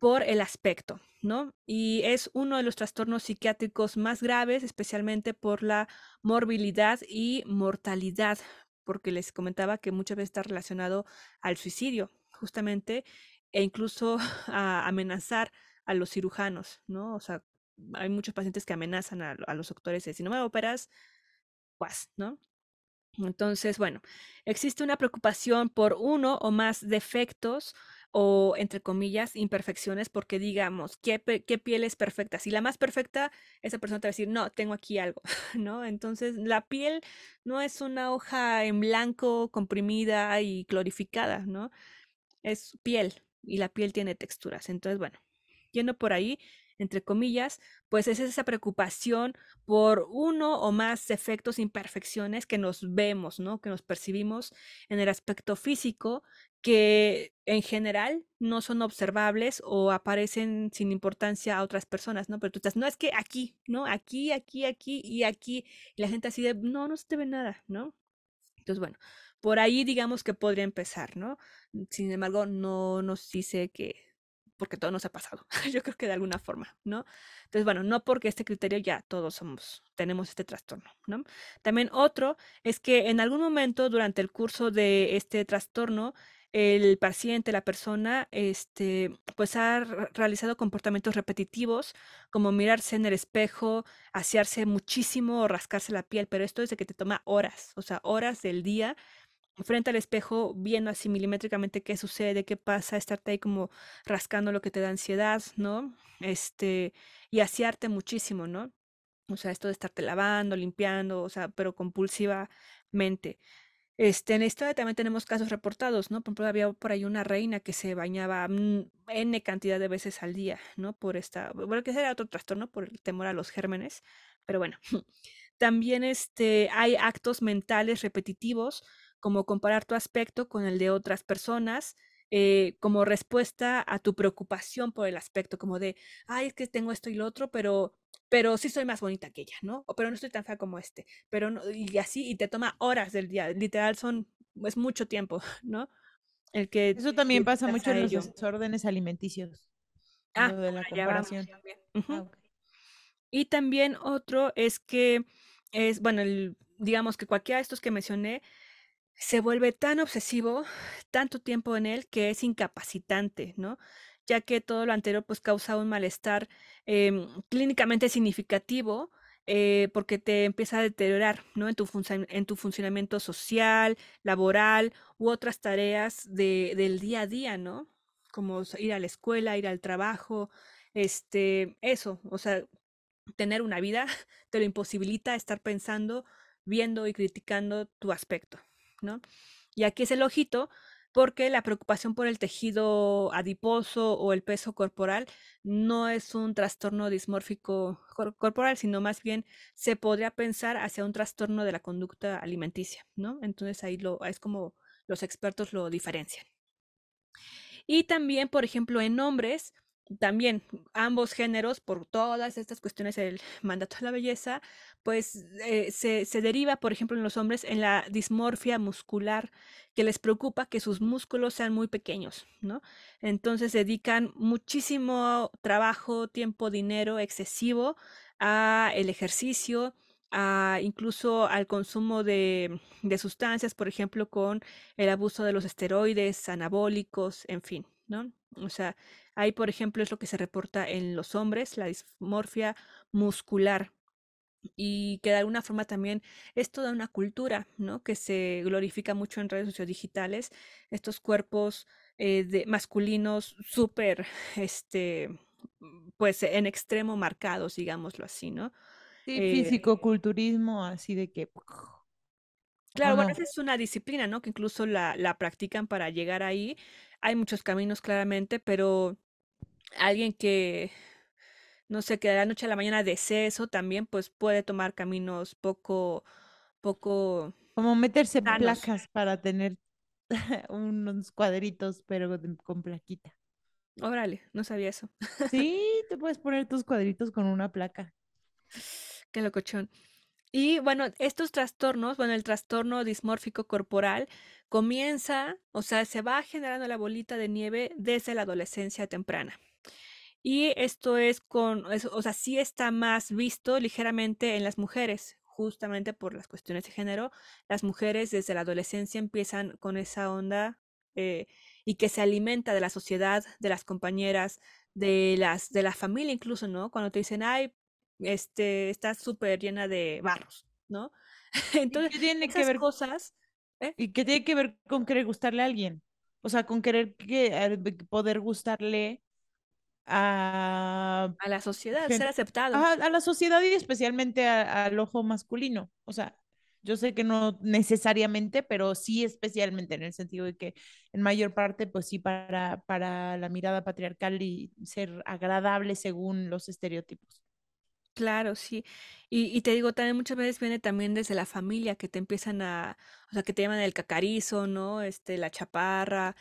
por el aspecto, ¿no? Y es uno de los trastornos psiquiátricos más graves, especialmente por la morbilidad y mortalidad, porque les comentaba que muchas veces está relacionado al suicidio, justamente, e incluso a amenazar a los cirujanos, ¿no? O sea, hay muchos pacientes que amenazan a, los doctores de si no me operas, pues, ¿no? Entonces, bueno, existe una preocupación por uno o más defectos o, entre comillas, imperfecciones, porque digamos, ¿qué, qué piel es perfecta? Si la más perfecta, esa persona te va a decir, no, tengo aquí algo, ¿no? Entonces, la piel no es una hoja en blanco, comprimida y clorificada, ¿no? Es piel y la piel tiene texturas. Entonces, bueno, yendo por ahí, entre comillas, pues es esa preocupación por uno o más defectos, imperfecciones que nos vemos, ¿no? Que nos percibimos en el aspecto físico, que en general no son observables o aparecen sin importancia a otras personas, ¿no? Pero tú estás, no es que aquí, ¿no? Aquí, aquí, aquí y aquí. Y la gente así de, no, no se te ve nada, ¿no? Entonces, bueno, por ahí digamos que podría empezar, ¿no? Sin embargo, no nos dice que porque todo nos ha pasado, yo creo que de alguna forma, ¿no? Entonces, bueno, no porque este criterio ya todos somos, tenemos este trastorno, ¿no? También otro es que en algún momento durante el curso de este trastorno, el paciente, la persona, este, pues ha realizado comportamientos repetitivos, como mirarse en el espejo, asearse muchísimo o rascarse la piel, pero esto es de que te toma horas, o sea, horas del día frente al espejo, viendo así milimétricamente qué sucede, qué pasa, estarte ahí como rascando lo que te da ansiedad, ¿no? Este, y asearte muchísimo, ¿no? O sea, esto de estarte lavando, limpiando, o sea, pero compulsivamente. Este, en esto también tenemos casos reportados, ¿no? Por ejemplo, había por ahí una reina que se bañaba N cantidad de veces al día, ¿no? Por esta, bueno, que era otro trastorno por el temor a los gérmenes, pero bueno. También este, hay actos mentales repetitivos como comparar tu aspecto con el de otras personas, eh, como respuesta a tu preocupación por el aspecto, como de, ay, es que tengo esto y lo otro, pero, pero sí soy más bonita que ella, ¿no? O pero no estoy tan fea como este, pero no, y así, y te toma horas del día, literal son, es mucho tiempo, ¿no? El que Eso también pasa mucho en los desórdenes alimenticios. Ah, de la comparación. Ah, y también otro es que es, bueno, el, digamos que cualquiera de estos que mencioné se vuelve tan obsesivo, tanto tiempo en él, que es incapacitante, ¿no? Ya que todo lo anterior pues causa un malestar em, clínicamente significativo, eh, porque te empieza a deteriorar, ¿no? En tu, en tu funcionamiento social, laboral u otras tareas de, del día a día, ¿no? Como ir a la escuela, ir al trabajo, este, eso, o sea, tener una vida te lo imposibilita estar pensando, viendo y criticando tu aspecto. Y aquí es el ojito porque la preocupación por el tejido adiposo o el peso corporal no es un trastorno dismórfico corporal, sino más bien se podría pensar hacia un trastorno de la conducta alimenticia, ¿no? Entonces ahí lo, es como los expertos lo diferencian. Y también, por ejemplo, en hombres, también ambos géneros, por todas estas cuestiones del mandato de la belleza, pues eh, se, se, deriva, por ejemplo, en los hombres en la dismorfia muscular, que les preocupa que sus músculos sean muy pequeños, ¿no? Entonces dedican muchísimo trabajo, tiempo, dinero excesivo a el ejercicio, a incluso al consumo de, de sustancias, por ejemplo, con el abuso de los esteroides, anabólicos, en fin, ¿no? O sea, ahí, por ejemplo, es lo que se reporta en los hombres, la dismorfia muscular. Y que de alguna forma también es toda una cultura, ¿no? Que se glorifica mucho en redes sociodigitales, estos cuerpos eh, de masculinos súper, este, pues en extremo marcados, digámoslo así, ¿no? Sí, Eh, físico-culturismo, así de que. Claro, ¿O bueno, no? esa es una disciplina, ¿no? Que incluso la, la practican para llegar ahí. Hay muchos caminos, claramente, pero alguien que, no sé, que de la noche a la mañana desee eso también, pues puede tomar caminos poco, poco Como meterse sanos. placas para tener unos cuadritos, pero con plaquita. Órale, no sabía eso. Sí, te puedes poner tus cuadritos con una placa. Qué locochón. Y bueno, estos trastornos, bueno, el trastorno dismórfico corporal comienza, o sea, se va generando la bolita de nieve desde la adolescencia temprana. Y esto es con, es- o sea, sí está más visto ligeramente en las mujeres, justamente por las cuestiones de género. Las mujeres desde la adolescencia empiezan con esa onda eh, y que se alimenta de la sociedad, de las compañeras, de las, de la familia incluso, ¿no? Cuando te dicen, ay, este, estás súper llena de barros, ¿no? ¿Y Entonces, qué tiene que ver, cosas, ¿eh? y qué tiene que ver con querer gustarle a alguien? O sea, con querer que, eh, poder gustarle a A la sociedad, ser aceptado. a, a la sociedad y especialmente al ojo masculino. O sea, yo sé que no necesariamente, pero sí especialmente en el sentido de que en mayor parte, pues sí, para, para la mirada patriarcal y ser agradable según los estereotipos. Claro, sí. Y, y te digo, también muchas veces viene también desde la familia que te empiezan a, o sea, que te llaman el cacarizo, ¿no? Este, la chaparra,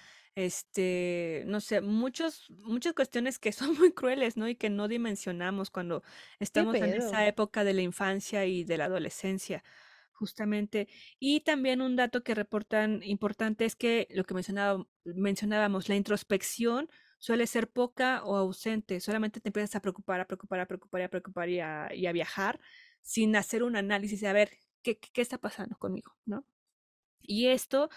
este, no sé, muchos, muchas cuestiones que son muy crueles, ¿no? Y que no dimensionamos cuando ¿Qué estamos en esa época de la infancia y de la adolescencia, justamente. Y también un dato que reportan importante es que lo que mencionaba- mencionábamos, la introspección suele ser poca o ausente, solamente te empiezas a preocupar, a preocupar, a preocupar y a preocupar y a, y a viajar sin hacer un análisis de a ver qué, qué qué está pasando conmigo, ¿no? Y esto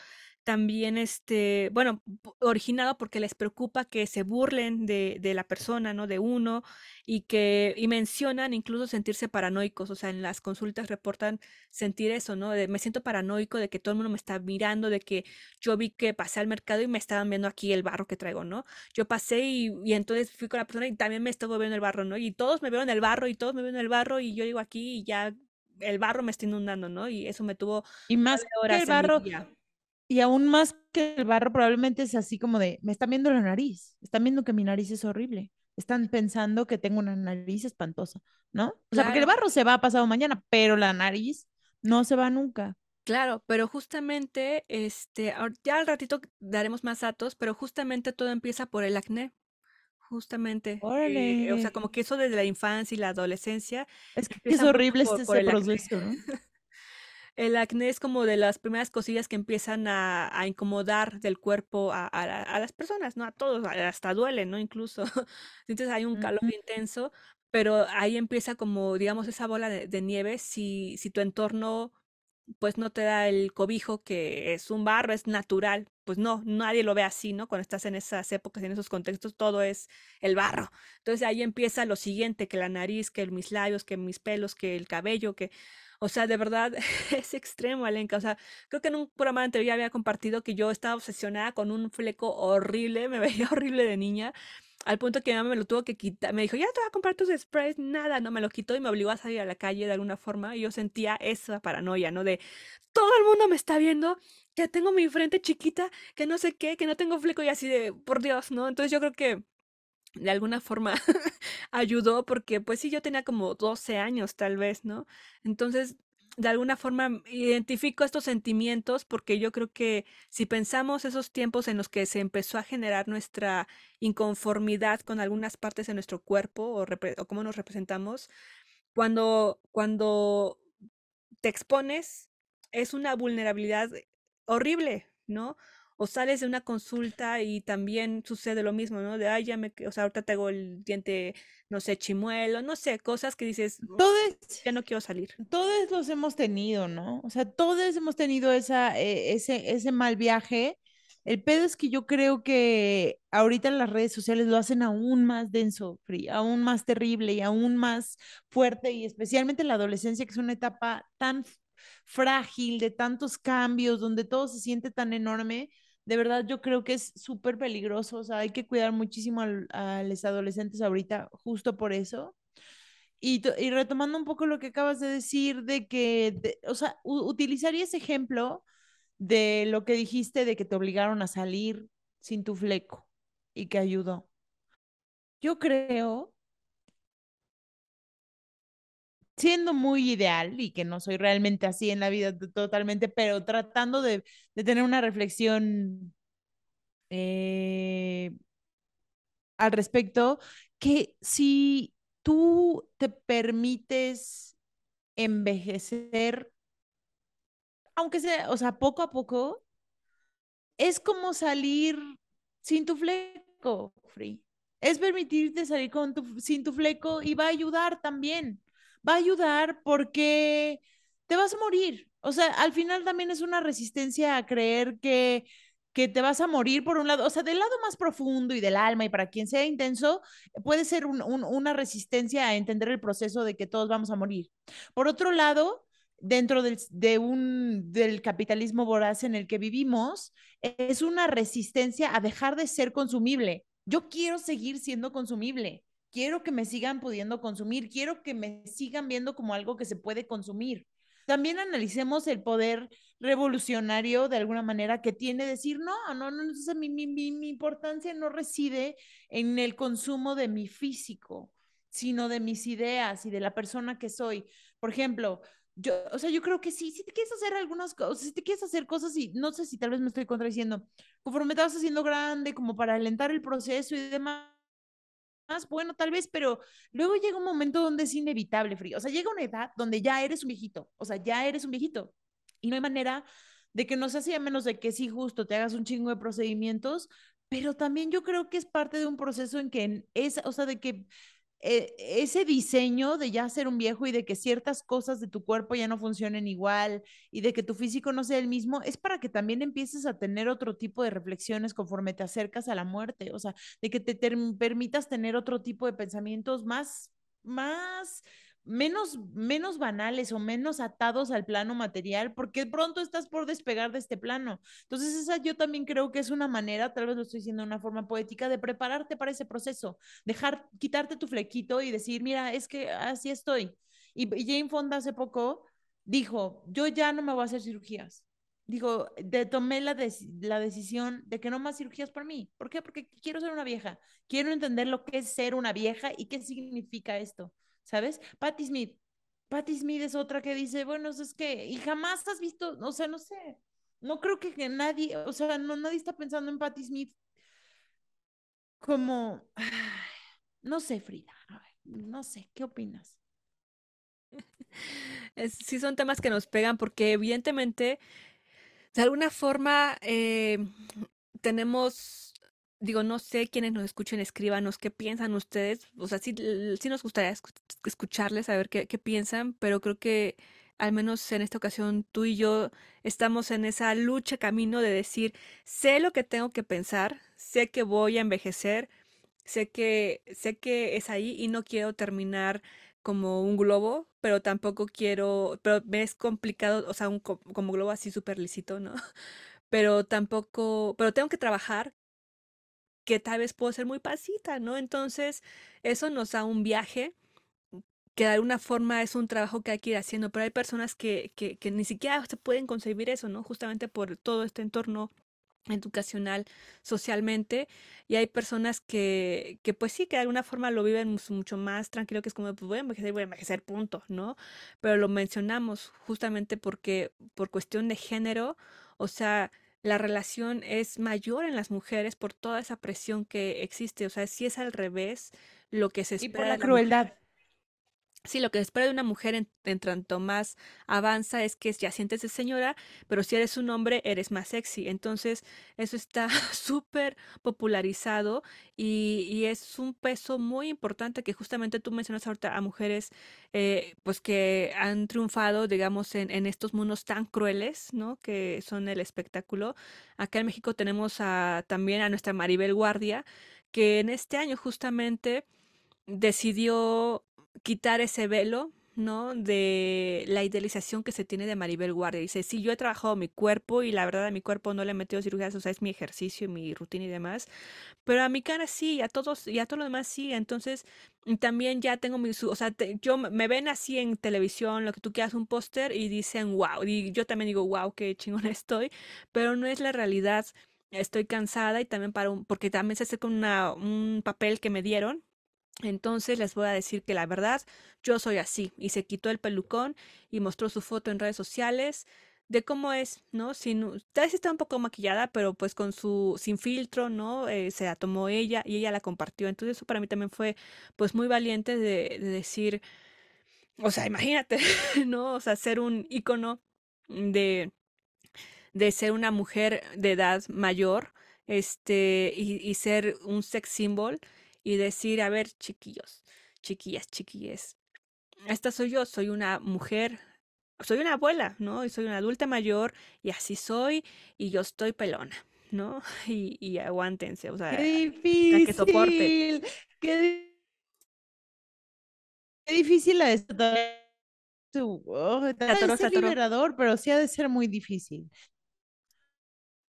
también, este, bueno, originado porque les preocupa que se burlen de, de la persona, ¿no? De uno, y que, y mencionan incluso sentirse paranoicos, o sea, en las consultas reportan sentir eso, ¿no? De, me siento paranoico de que todo el mundo me está mirando, de que yo vi que pasé al mercado y me estaban viendo aquí el barro que traigo, ¿no? Yo pasé y, y entonces fui con la persona y también me estuvo viendo el barro, ¿no? Y todos me vieron el barro y todos me vieron el barro y yo digo aquí y ya el barro me está inundando, ¿no? Y eso me tuvo Y más que el en mi barro, día. Y aún más que el barro, probablemente es así como de, me están viendo la nariz, están viendo que mi nariz es horrible, están pensando que tengo una nariz espantosa, ¿no? O sea, porque el barro se va pasado mañana, pero la nariz no se va nunca. Claro, pero justamente, este, ya al ratito daremos más datos, pero justamente todo empieza por el acné, justamente, eh, o sea, Órale. como que eso desde la infancia y la adolescencia Es que es horrible por, este por ese proceso, ¿no? El acné es como de las primeras cosillas que empiezan a, a incomodar del cuerpo a, a la- a las personas, ¿no? A todos, hasta duele, ¿no? Incluso. Entonces hay un calor intenso, pero ahí empieza como, digamos, esa bola de, de nieve si, si tu entorno pues no te da el cobijo que es un barro, es natural. Pues no, nadie lo ve así, ¿no? Cuando estás en esas épocas, en esos contextos, todo es el barro. Entonces ahí empieza lo siguiente, que la nariz, que mis labios, que mis pelos, que el cabello, que, o sea, de verdad es extremo, Alenka. O sea, creo que en un programa anterior ya había compartido que yo estaba obsesionada con un fleco horrible, me veía horrible de niña. Al punto que mi mamá me lo tuvo que quitar. Me dijo, ya te voy a comprar tus sprays. Nada, no me lo quitó y me obligó a salir a la calle de alguna forma. Y yo sentía esa paranoia, ¿no? De todo el mundo me está viendo, que tengo mi frente chiquita, que no sé qué, que no tengo fleco y así de, por Dios, ¿no? Entonces yo creo que de alguna forma ayudó porque pues sí, yo tenía como 12 años tal vez, ¿no? Entonces, de alguna forma identifico estos sentimientos porque yo creo que si pensamos esos tiempos en los que se empezó a generar nuestra inconformidad con algunas partes de nuestro cuerpo o cómo nos representamos, cuando, cuando te expones, es una vulnerabilidad horrible, ¿no? O sales de una consulta y también sucede lo mismo, ¿no? De, ay, ya me, o sea, ahorita tengo el diente, no sé, chimuelo, no sé, cosas que dices, "Mm, Todos, ya no quiero salir. todos los hemos tenido, ¿no? O sea, todos hemos tenido esa, eh, ese, ese mal viaje El pedo es que yo creo que ahorita las redes sociales lo hacen aún más denso, Free, aún más terrible y aún más fuerte, y especialmente en la adolescencia, que es una etapa tan frágil, de tantos cambios, donde todo se siente tan enorme. De verdad, yo creo que es súper peligroso. O sea, hay que cuidar muchísimo a los adolescentes ahorita, justo por eso. Y, y, retomando un poco lo que acabas de decir, de que, o sea, utilizaría ese ejemplo de lo que dijiste de que te obligaron a salir sin tu fleco y que ayudó. Yo creo, siendo muy ideal y que no soy realmente así en la vida totalmente, pero tratando de, de tener una reflexión eh, al respecto, que si tú te permites envejecer aunque sea, o sea, poco a poco, es como salir sin tu fleco, Free. Es permitirte salir con tu, sin tu fleco y va a ayudar también. Va a ayudar porque te vas a morir. O sea, al final también es una resistencia a creer que, que te vas a morir por un lado. O sea, del lado más profundo y del alma y para quien sea intenso, puede ser una resistencia a entender el proceso de que todos vamos a morir. Por otro lado, dentro del, del capitalismo voraz en el que vivimos, es una resistencia a dejar de ser consumible. Yo quiero seguir siendo consumible, quiero que me sigan pudiendo consumir, quiero que me sigan viendo como algo que se puede consumir. También analicemos el poder revolucionario de alguna manera que tiene decir, no, no, no, no mi, mi, mi importancia no reside en el consumo de mi físico, sino de mis ideas y de la persona que soy. Por ejemplo, yo, o sea, yo creo que sí, si te quieres hacer algunas cosas, si te quieres hacer cosas y no sé si tal vez me estoy contradiciendo, conforme te vas haciendo grande, como para alentar el proceso y demás, bueno, tal vez, pero luego llega un momento donde es inevitable, frío. O sea, llega una edad donde ya eres un viejito, o sea, ya eres un viejito y no hay manera de que no se hacía menos de que sí, justo te hagas un chingo de procedimientos, pero también yo creo que es parte de un proceso en que es, o sea, de que eh, ese diseño de ya ser un viejo y de que ciertas cosas de tu cuerpo ya no funcionen igual y de que tu físico no sea el mismo, es para que también empieces a tener otro tipo de reflexiones conforme te acercas a la muerte, o sea, de que te permitas tener otro tipo de pensamientos más, más menos, menos banales o menos atados al plano material, porque pronto estás por despegar de este plano. Entonces, esa yo también creo que es una manera, tal vez lo estoy diciendo de una forma poética, de prepararte para ese proceso, dejar, quitarte tu flequito y decir, mira, es que así estoy. Y, Jane Fonda hace poco dijo, yo ya no me voy a hacer cirugías. Dijo, de, tomé la, la decisión de que no más cirugías por mí. ¿Por qué? Porque quiero ser una vieja. Quiero entender lo que es ser una vieja y qué significa esto. ¿Sabes? Patti Smith. Patti Smith es otra que dice, bueno, es que, y jamás has visto, o sea, no sé, no creo que nadie, o sea, no, nadie está pensando en Patti Smith como, no sé, Frida, no sé, ¿qué opinas? sí son temas que nos pegan porque evidentemente, de alguna forma, eh, tenemos digo, no sé quiénes nos escuchen, escríbanos qué piensan ustedes. O sea, sí, sí nos gustaría escucharles, saber qué, qué piensan, pero creo que al menos en esta ocasión tú y yo estamos en esa lucha camino de decir, sé lo que tengo que pensar, sé que voy a envejecer, sé que, sé que es ahí y no quiero terminar como un globo, pero tampoco quiero, pero me es complicado, o sea, un, como globo así súper lícito, ¿no? Pero tampoco, pero tengo que trabajar, que tal vez puedo ser muy pasita, ¿no? Entonces, eso nos da un viaje que de alguna forma es un trabajo que hay que ir haciendo, pero hay personas que, que, ni siquiera se pueden concebir eso, ¿no? Justamente por todo este entorno educacional socialmente y hay personas que, que pues sí, que de alguna forma lo viven mucho más tranquilo, que es como, pues voy a envejecer, voy a envejecer, punto, ¿no? Pero lo mencionamos justamente porque por cuestión de género, o sea, la relación es mayor en las mujeres por toda esa presión que existe. O sea, si es al revés lo que se espera. Y por la crueldad. Sí, lo que espera de una mujer en, tanto más avanza es que ya sientes de señora, pero si eres un hombre eres más sexy. Entonces, eso está súper popularizado y, y es un peso muy importante que justamente tú mencionas ahorita a mujeres eh, pues que han triunfado, digamos, en, en estos mundos tan crueles, ¿no? Que son el espectáculo. Acá en México tenemos a, también a nuestra Maribel Guardia, que en este año justamente decidió quitar ese velo, ¿no? De la idealización que se tiene de Maribel Guardia. Dice, sí, yo he trabajado mi cuerpo y la verdad a mi cuerpo no le he metido cirugías, o sea, es mi ejercicio, mi rutina y demás, pero a mi cara sí, y a todos, y a todo lo demás sí, entonces y también ya tengo mi, o sea, yo me me ven así en televisión, lo que tú quieras, un póster y dicen, wow, y yo también digo, wow, qué chingona estoy, pero no es la realidad. Estoy cansada y también para un, porque también se hace con una, un papel que me dieron entonces les voy a decir que la verdad, yo soy así. Y se quitó el pelucón y mostró su foto en redes sociales de cómo es, ¿no? Sin, tal vez está un poco maquillada, pero pues con su, sin filtro, ¿no? Eh, se la tomó ella y ella la compartió. Entonces eso para mí también fue pues muy valiente de, de decir, o sea, imagínate, ¿no? O sea, ser un ícono de, de ser una mujer de edad mayor, este, y, y ser un sex symbol y decir, a ver, chiquillos, chiquillas, chiquilles, esta soy yo, soy una mujer, soy una abuela, ¿no? Y soy una adulta mayor y así soy y yo estoy pelona, ¿no? Y, y aguántense, o sea, Qué la que soporte. difícil, qué, di- qué difícil la tu, oh, atoró. liberador, pero sí ha de ser muy difícil.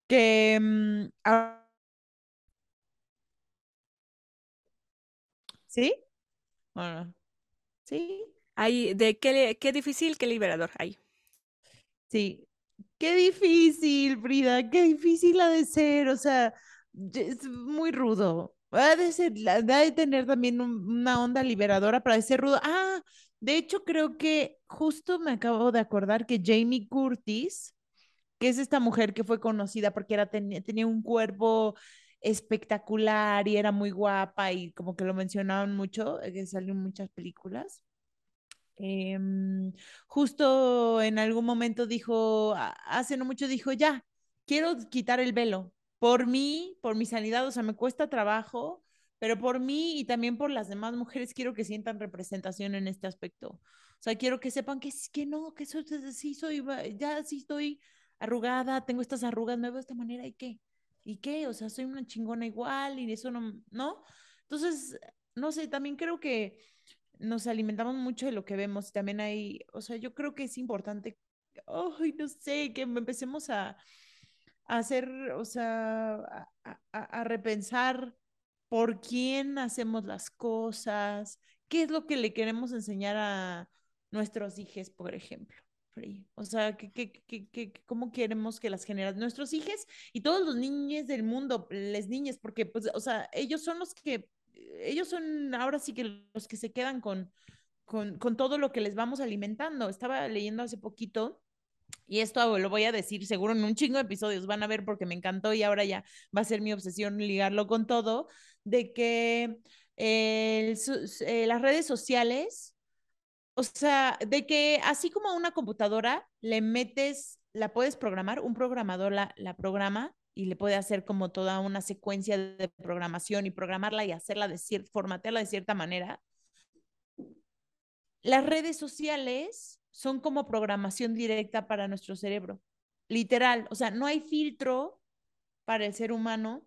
Que, mm, ¿sí? Bueno, sí, Ahí, de qué, qué difícil, qué liberador. Ahí. sí. Qué difícil, Frida, qué difícil ha de ser, o sea, es muy rudo. Ha de ser, la- ha de tener también un- una onda liberadora para ser rudo. Ah, de hecho, creo que justo me acabo de acordar que Jamie Curtis, que es esta mujer que fue conocida porque era, tenía un cuerpo espectacular y era muy guapa y como que lo mencionaban mucho, eh, que salió en muchas películas. Em, justo en algún momento dijo, hace no mucho dijo, ya, quiero quitar el velo por mí, por mi sanidad, o sea, me cuesta trabajo, pero por mí y también por las demás mujeres quiero que sientan representación en este aspecto. O sea, quiero que sepan que, que no, que eso, sí soy, ya sí estoy arrugada, tengo estas arrugas, me veo de esta manera, ¿y qué? ¿Y qué? O sea, soy una chingona igual y eso no, ¿no? Entonces, no sé, también creo que nos alimentamos mucho de lo que vemos. También hay, o sea, yo creo que es importante, ay, no sé, que empecemos a, a hacer, o sea, a- a repensar por quién hacemos las cosas, qué es lo que le queremos enseñar a nuestros hijos, por ejemplo. Free. O sea, que, que, que, cómo queremos que las generaciones, nuestros hijos y todos los niños del mundo, les niñas, porque, pues, o sea, ellos son los que, ellos son ahora sí que los que se quedan con, con, todo lo que les vamos alimentando. Estaba leyendo hace poquito y esto lo voy a decir seguro en un chingo de episodios, van a ver porque me encantó y ahora ya va a ser mi obsesión ligarlo con todo, de que eh, su- eh, las redes sociales, o sea, de que así como a una computadora le metes, la puedes programar, un programador la, programa y le puede hacer como toda una secuencia de programación y programarla y hacerla de cierta, formatearla de cierta manera. Las redes sociales son como programación directa para nuestro cerebro, literal, o sea, no hay filtro para el ser humano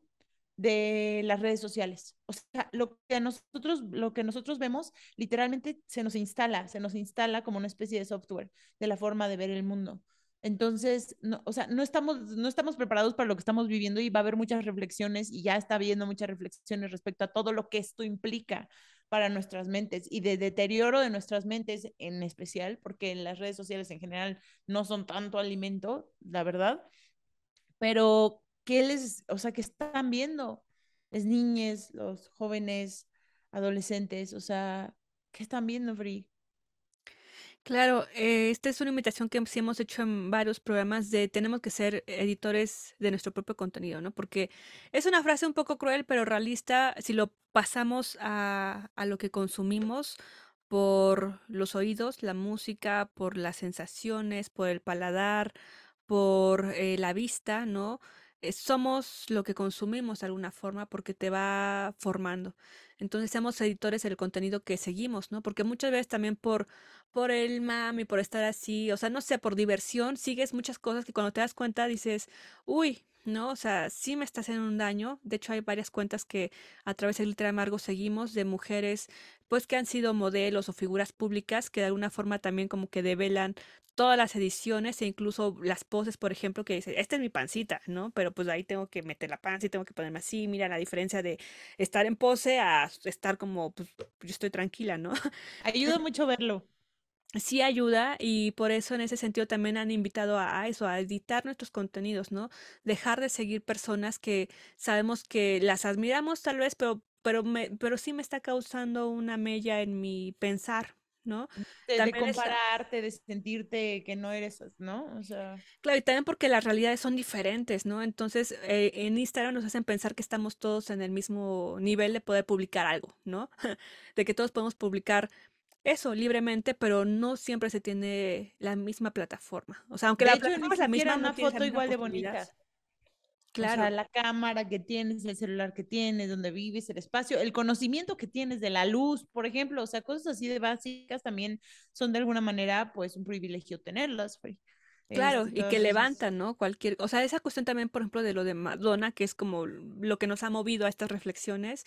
de las redes sociales. O sea, lo que nosotros, lo que nosotros vemos, literalmente se nos instala, se nos instala como una especie de software de la forma de ver el mundo. Entonces, no, o sea, no estamos, no estamos preparados para lo que estamos viviendo y va a haber muchas reflexiones y ya está habiendo muchas reflexiones respecto a todo lo que esto implica para nuestras mentes y de deterioro de nuestras mentes en especial, porque las redes sociales en general no son tanto alimento, la verdad, pero ¿qué les, o sea, qué están viendo? Las niñas, los jóvenes, adolescentes, o sea, ¿qué están viendo, Free? Claro, eh, esta es una invitación que sí hemos hecho en varios programas de tenemos que ser editores de nuestro propio contenido, ¿no? Porque es una frase un poco cruel, pero realista si lo pasamos a, a lo que consumimos. por los oídos, la música, por las sensaciones, por el paladar, por eh, la vista, ¿no? Eh, somos lo que consumimos de alguna forma porque te va formando. Entonces, seamos editores del contenido que seguimos, ¿no? Porque muchas veces también por, por el mami, por estar así, o sea, no sé, por diversión, sigues muchas cosas que cuando te das cuenta dices, uy, ¿no? O sea, sí me está haciendo un daño. De hecho, hay varias cuentas que a través del Glitter Amargo seguimos de mujeres, pues que han sido modelos o figuras públicas que de alguna forma también como que develan todas las ediciones e incluso las poses, por ejemplo, que dice, esta es mi pancita, ¿no? Pero pues ahí tengo que meter la panza y tengo que ponerme así. Mira la diferencia de estar en pose a estar como, pues yo estoy tranquila, ¿no? Ayuda mucho verlo sí ayuda y por eso en ese sentido también han invitado a, eso, a editar nuestros contenidos, ¿no? Dejar de seguir personas que sabemos que las admiramos tal vez, pero, pero, me, pero sí me está causando una mella en mi pensar, ¿no? De, compararte, de sentirte que no eres, ¿no? O sea... Claro, y también porque las realidades son diferentes, ¿no? Entonces, eh, en Instagram nos hacen pensar que estamos todos en el mismo nivel de poder publicar algo, ¿no? de que todos podemos publicar eso libremente, pero no siempre se tiene la misma plataforma. O sea, aunque la plataforma es la misma, una foto igual de bonita. Claro. O sea, la cámara que tienes, el celular que tienes, donde vives, el espacio, el conocimiento que tienes de la luz, por ejemplo, o sea, cosas así de básicas también son de alguna manera, pues, un privilegio tenerlas. Claro, y que levantan, ¿no? Cualquier, o sea, esa cuestión también, por ejemplo, de lo de Madonna, que es como lo que nos ha movido a estas reflexiones,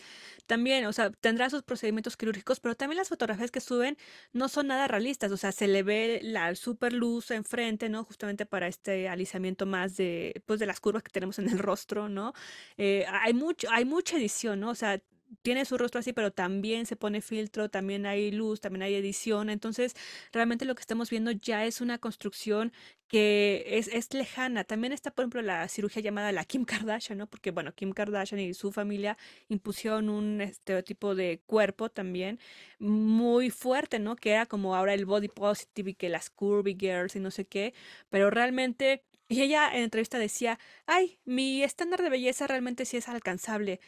también, o sea, tendrá sus procedimientos quirúrgicos, pero también las fotografías que suben no son nada realistas, o sea, se le ve la super luz enfrente, ¿no? Justamente para este alisamiento más de, pues, de las curvas que tenemos en el rostro, ¿no? Eh, hay mucho, hay mucha edición, ¿no? O sea, tiene su rostro así, pero también se pone filtro, también hay luz, también hay edición. Entonces, realmente lo que estamos viendo ya es una construcción que es, es, lejana. También está, por ejemplo, la cirugía llamada la Kim Kardashian, ¿no? Porque, bueno, Kim Kardashian y su familia impusieron un estereotipo de cuerpo también muy fuerte, ¿no? Que era como ahora el body positive y que las curvy girls y no sé qué, pero realmente... Y ella en entrevista decía, ay, mi estándar de belleza realmente sí es alcanzable.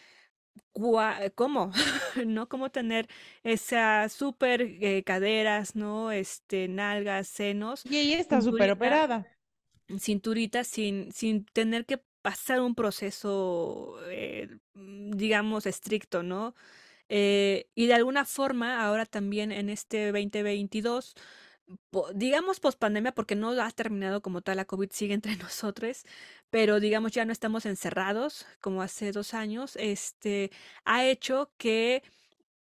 ¿Cómo? ¿No? ¿Cómo tener esas súper eh, caderas, ¿no? Este, nalgas, senos. Y ella está súper operada. Cinturita sin, sin tener que pasar un proceso, eh, mm, digamos, estricto, ¿no? Eh, y de alguna forma, ahora también en este 2022, digamos post pandemia, porque no ha terminado como tal, la COVID sigue entre nosotros, pero digamos ya no estamos encerrados como hace dos años, este, ha hecho que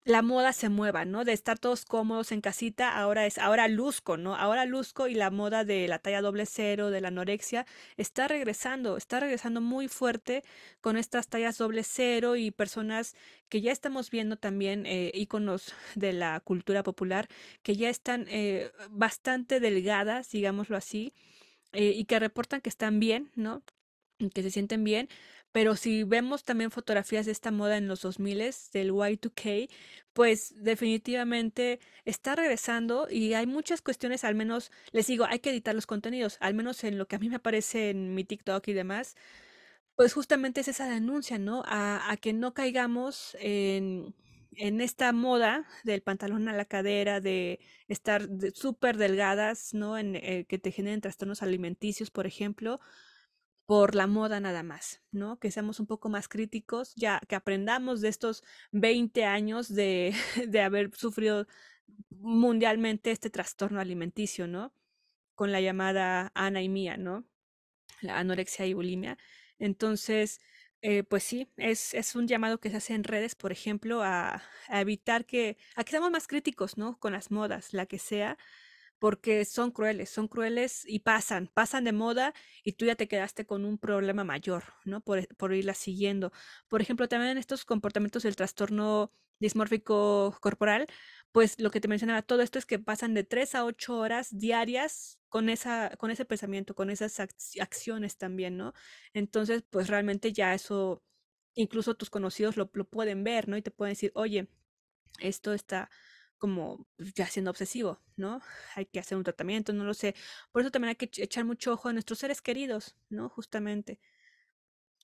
la moda se mueva, ¿no? De estar todos cómodos en casita, ahora es, ahora luzco, ¿no? Ahora luzco y la moda de la talla doble cero, de la anorexia, está regresando, está regresando muy fuerte con estas tallas doble cero y personas que ya estamos viendo también, eh, íconos de la cultura popular, que ya están eh, bastante delgadas, digámoslo así, eh, y que reportan que están bien, ¿no? Que se sienten bien, pero si vemos también fotografías de esta moda en los 2000 del Y2K, pues definitivamente está regresando y hay muchas cuestiones, al menos les digo, hay que editar los contenidos, al menos en lo que a mí me aparece en mi TikTok y demás, pues justamente es esa denuncia, ¿no? A, que no caigamos en, esta moda del pantalón a la cadera, de estar súper delgadas, ¿no? En, eh, que te generen trastornos alimenticios, por ejemplo por la moda nada más, ¿no? Que seamos un poco más críticos, ya que aprendamos de estos 20 años de, de haber sufrido mundialmente este trastorno alimenticio, ¿no? Con la llamada anemia, ¿no? La anorexia y bulimia. Entonces, eh, pues sí, es, es, un llamado que se hace en redes, por ejemplo, a, a evitar que, a que seamos más críticos, ¿no? Con las modas, la que sea, porque son crueles, son crueles y pasan, pasan de moda y tú ya te quedaste con un problema mayor, ¿no? Por, por irla siguiendo. Por ejemplo, también estos comportamientos del trastorno dismórfico corporal, pues lo que te mencionaba, todo esto es que pasan de 3 a 8 horas diarias con, esa, con ese pensamiento, con esas acciones también, ¿no? Entonces, pues realmente ya eso, incluso tus conocidos lo, lo pueden ver, ¿no? Y te pueden decir, oye, esto está como pues, ya siendo obsesivo, ¿no? Hay que hacer un tratamiento, no lo sé. Por eso también hay que echar mucho ojo a nuestros seres queridos, ¿no? Justamente.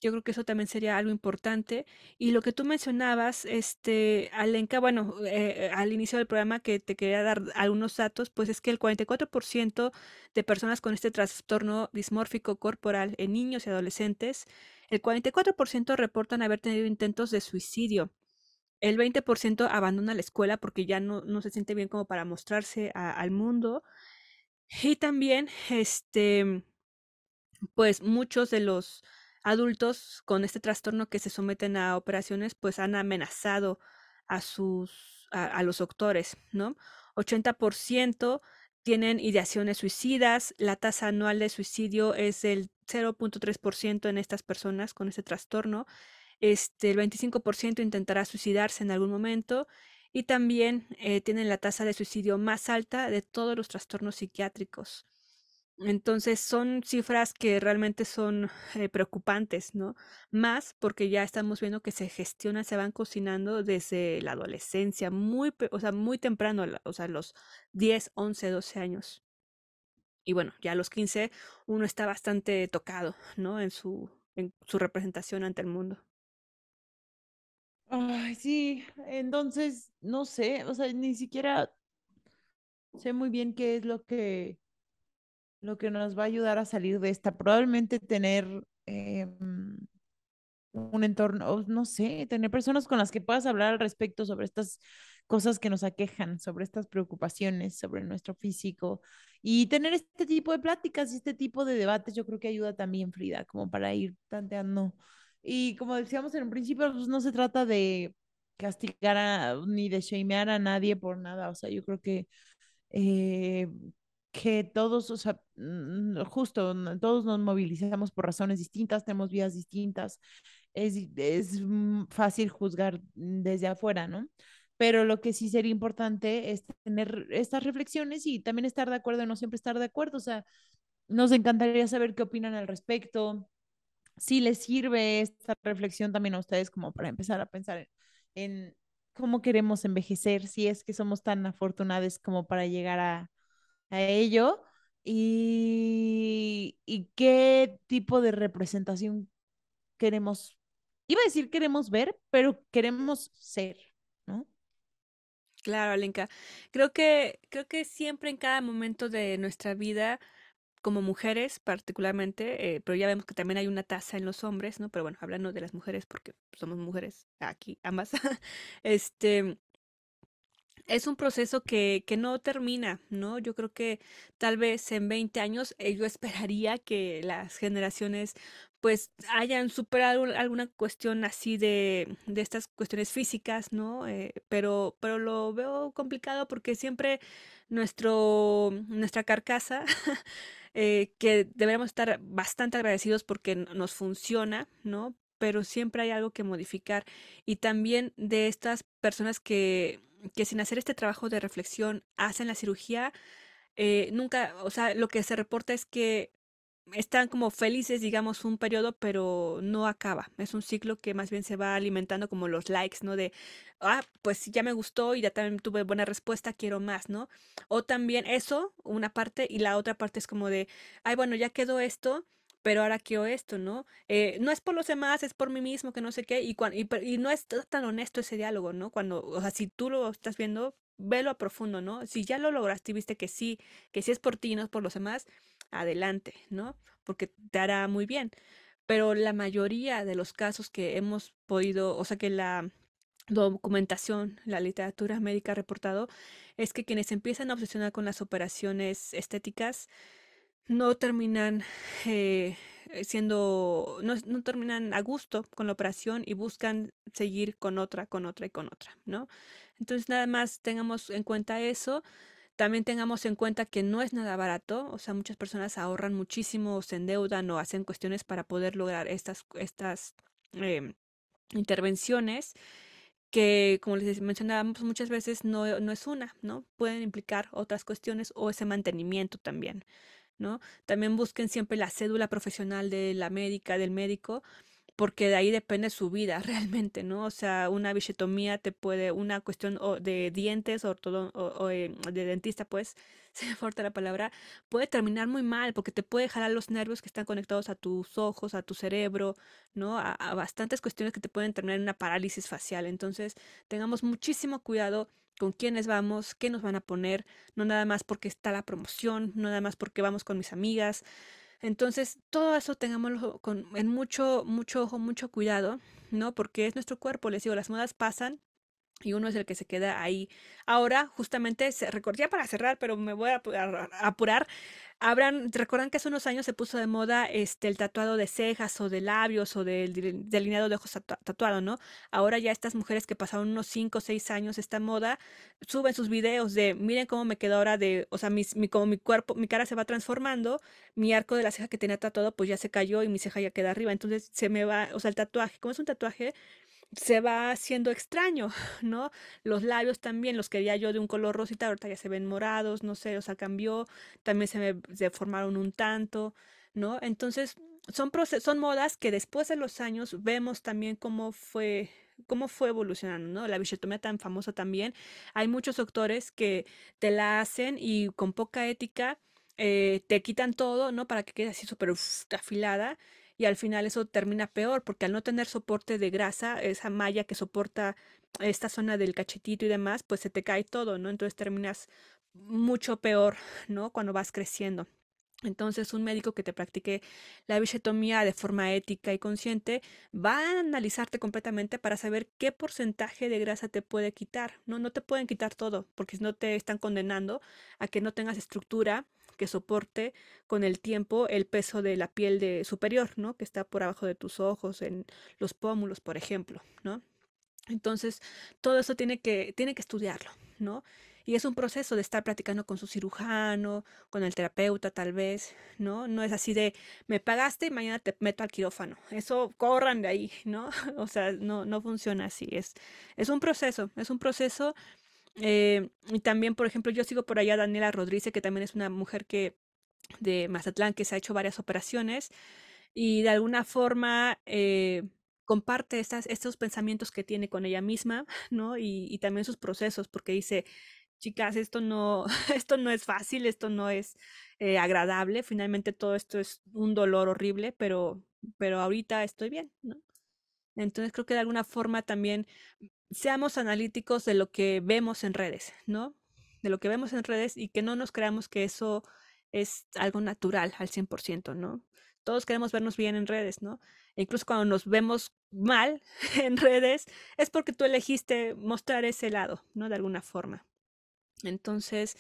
Yo creo que eso también sería algo importante. Y lo que tú mencionabas, este, Alenka, bueno, eh, al inicio del programa que te quería dar algunos datos, pues es que el 44% de personas con este trastorno dismórfico corporal en niños y adolescentes, el 44% reportan haber tenido intentos de suicidio. El 20% abandona la escuela porque ya no, no se siente bien como para mostrarse al mundo. Y también, este, pues muchos de los adultos con este trastorno que se someten a operaciones, pues han amenazado a sus, a, los doctores, ¿no? 80% tienen ideaciones suicidas, la tasa anual de suicidio es del 0.3% en estas personas con este trastorno, este, el 25% intentará suicidarse en algún momento y también eh, tienen la tasa de suicidio más alta de todos los trastornos psiquiátricos. Entonces son cifras que realmente son eh, preocupantes, ¿no? Más porque ya estamos viendo que se gestionan, se van cocinando desde la adolescencia, muy, o sea, muy temprano, o sea, los 10, 11, 12 años. Y bueno, ya a los 15 uno está bastante tocado, ¿no? En su, en su representación ante el mundo. Ay, sí, entonces, no sé, o sea, ni siquiera sé muy bien qué es lo que lo que nos va a ayudar a salir de esta. Probablemente tener em, un entorno, no sé, tener personas con las que puedas hablar al respecto sobre estas cosas que nos aquejan, sobre estas preocupaciones, sobre nuestro físico y tener este tipo de pláticas y este tipo de debates, yo creo que ayuda también, Frida, como para ir tanteando. Y como decíamos en un principio, pues no se trata de castigar ni de shamear a nadie por nada, o sea, yo creo que eh, que todos, o sea, justo, todos nos movilizamos por razones distintas, tenemos vías distintas, es, es mm, fácil juzgar desde afuera, ¿no? Pero lo que sí sería importante es tener estas reflexiones y también estar de acuerdo, no siempre estar de acuerdo, o sea, nos encantaría saber qué opinan al respecto, si les sirve esta reflexión también a ustedes como para empezar a pensar en cómo queremos envejecer, si es que somos tan afortunados como para llegar a a ello y, qué tipo de representación queremos, iba a decir queremos ver, pero queremos ser, ¿no? Claro, Alenka. Creo que, creo que siempre en cada momento de nuestra vida, como mujeres particularmente, eh, pero ya vemos que también hay una tasa en los hombres, ¿no? Pero bueno, hablando de las mujeres, porque somos mujeres aquí, ambas, este, es un proceso que, que, no termina, ¿no? Yo creo que tal vez en 20 años eh, yo esperaría que las generaciones pues hayan superado alguna cuestión así de, de estas cuestiones físicas, ¿no? Eh, pero, pero lo veo complicado porque siempre nuestro, nuestra carcasa, eh, que deberíamos estar bastante agradecidos porque nos funciona, ¿no? Pero siempre hay algo que modificar. Y también de estas personas que que sin hacer este trabajo de reflexión hacen la cirugía, eh, nunca, o sea, lo que se reporta es que están como felices, digamos, un periodo, pero no acaba. Es un ciclo que más bien se va alimentando como los likes, ¿no? De, ah, pues ya me gustó y ya también tuve buena respuesta, quiero más, ¿no? O también eso, una parte, y la otra parte es como de, ay, bueno, ya quedó esto, pero ahora quiero esto, ¿no? Eh, no es por los demás, es por mí mismo, que no sé qué, y, y, no es tan honesto ese diálogo, ¿no? Cuando, o sea, si tú lo estás viendo, velo a profundo, ¿no? Si ya lo lograste y viste que sí, que sí es por ti, no es por los demás, adelante, ¿no? Porque te hará muy bien. Pero la mayoría de los casos que hemos podido, o sea, que la documentación, la literatura médica ha reportado, es que quienes empiezan a obsesionar con las operaciones estéticas, no terminan eh, siendo, no, no, terminan a gusto con la operación y buscan seguir con otra, con otra y con otra, ¿no? Entonces nada más tengamos en cuenta eso. También tengamos en cuenta que no es nada barato, o sea, muchas personas ahorran muchísimo, o se endeudan o hacen cuestiones para poder lograr estas, estas em, intervenciones que, como les mencionábamos, muchas veces no, no es una, ¿no? Pueden implicar otras cuestiones o ese mantenimiento también. ¿no? También busquen siempre la cédula profesional de la médica, del médico, porque de ahí depende su vida realmente, ¿no? O sea, una bichetomía te puede, una cuestión de dientes o, eh, de dentista, pues, se me falta la palabra, puede terminar muy mal porque te puede jalar los nervios que están conectados a tus ojos, a tu cerebro, ¿no? A, a bastantes cuestiones que te pueden terminar en una parálisis facial. Entonces, tengamos muchísimo cuidado con quiénes vamos, qué nos van a poner, no nada más porque está la promoción, no nada más porque vamos con mis amigas, entonces, todo eso tengámoslo con, mucho, mucho ojo, mucho cuidado, ¿no? Porque es nuestro cuerpo, les digo, las modas pasan y uno es el que se queda ahí. Ahora, justamente, se recordía para cerrar, pero me voy a apurar. Habrán, recuerdan que hace unos años se puso de moda este el tatuado de cejas o de labios o del delineado de ojos tatuado, ¿no? Ahora ya estas mujeres que pasaron unos 5 o 6 años esta moda suben sus videos de miren cómo me quedó ahora de, o sea, mi, como mi cuerpo, mi cara se va transformando, mi arco de la ceja que tenía tatuado pues ya se cayó y mi ceja ya queda arriba, entonces se me va, o sea, el tatuaje, como es un tatuaje, se va haciendo extraño, ¿no? Los labios también, los quería yo de un color rosita, ahorita ya se ven morados, no sé, o sea, cambió, también se me deformaron un tanto, ¿no? Entonces, son, son modas que después de los años vemos también cómo fue cómo fue evolucionando, ¿no? La bichetomía tan famosa también. Hay muchos doctores que te la hacen y con poca ética eh, te quitan todo, ¿no? Para que quede así súper afilada y al final eso termina peor porque al no tener soporte de grasa, esa malla que soporta esta zona del cachetito y demás, pues se te cae todo, ¿no? Entonces terminas mucho peor, ¿no? Cuando vas creciendo. Entonces, un médico que te practique la bichetomía de forma ética y consciente va a analizarte completamente para saber qué porcentaje de grasa te puede quitar. No, no te pueden quitar todo, porque si no te están condenando a que no tengas estructura que soporte con el tiempo el peso de la piel de superior, ¿no? Que está por abajo de tus ojos, en los pómulos, por ejemplo, ¿no? Entonces, todo eso tiene que, tiene que estudiarlo, ¿no? Y es un proceso de estar platicando con su cirujano, con el terapeuta tal vez, ¿no? No es así de, me pagaste y mañana te meto al quirófano. Eso corran de ahí, ¿no? O sea, no, no funciona así. Es, es un proceso, es un proceso eh, y también, por ejemplo, yo sigo por allá a Daniela Rodríguez, que también es una mujer que de Mazatlán que se ha hecho varias operaciones y de alguna forma eh, comparte estas, estos pensamientos que tiene con ella misma, ¿no? Y, y, también sus procesos, porque dice, chicas, esto no, esto no es fácil, esto no es eh, agradable, finalmente todo esto es un dolor horrible, pero, pero ahorita estoy bien, ¿no? Entonces creo que de alguna forma también seamos analíticos de lo que vemos en redes, ¿no? De lo que vemos en redes y que no nos creamos que eso es algo natural al 100%, ¿no? Todos queremos vernos bien en redes, ¿no? E incluso cuando nos vemos mal en redes es porque tú elegiste mostrar ese lado, ¿no? De alguna forma. Entonces,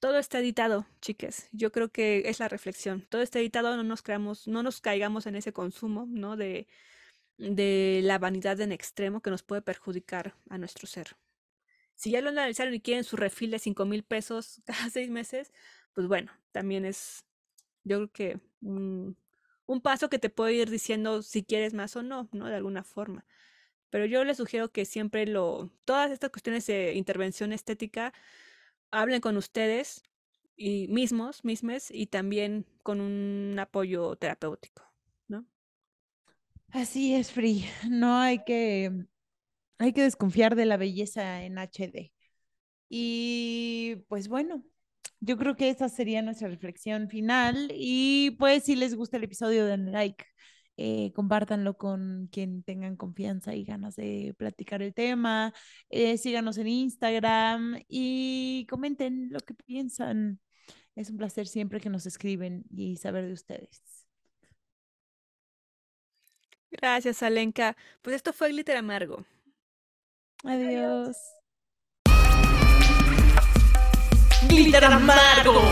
todo está editado, chiques. Yo creo que es la reflexión. Todo está editado, no nos creamos, no nos caigamos en ese consumo, ¿no? De, de la vanidad en extremo que nos puede perjudicar a nuestro ser. Si ya lo analizaron y quieren su refil de 5 mil pesos cada seis meses, pues bueno, también es, yo creo que un, un paso que te puede ir diciendo si quieres más o no, ¿no? De alguna forma. Pero yo les sugiero que siempre lo, todas estas cuestiones de intervención estética, hablen con ustedes y mismos, mismes, y también con un apoyo terapéutico. Así es, Free. No hay que, hay que desconfiar de la belleza en HD. Y pues bueno, yo creo que esa sería nuestra reflexión final. Y pues si les gusta el episodio, den like, eh, compártanlo con quien tengan confianza y ganas de platicar el tema. Eh, síganos en Instagram y comenten lo que piensan. Es un placer siempre que nos escriben y saber de ustedes. Gracias, Alenka. Pues esto fue Glitter Amargo. Adiós. Glitter Amargo.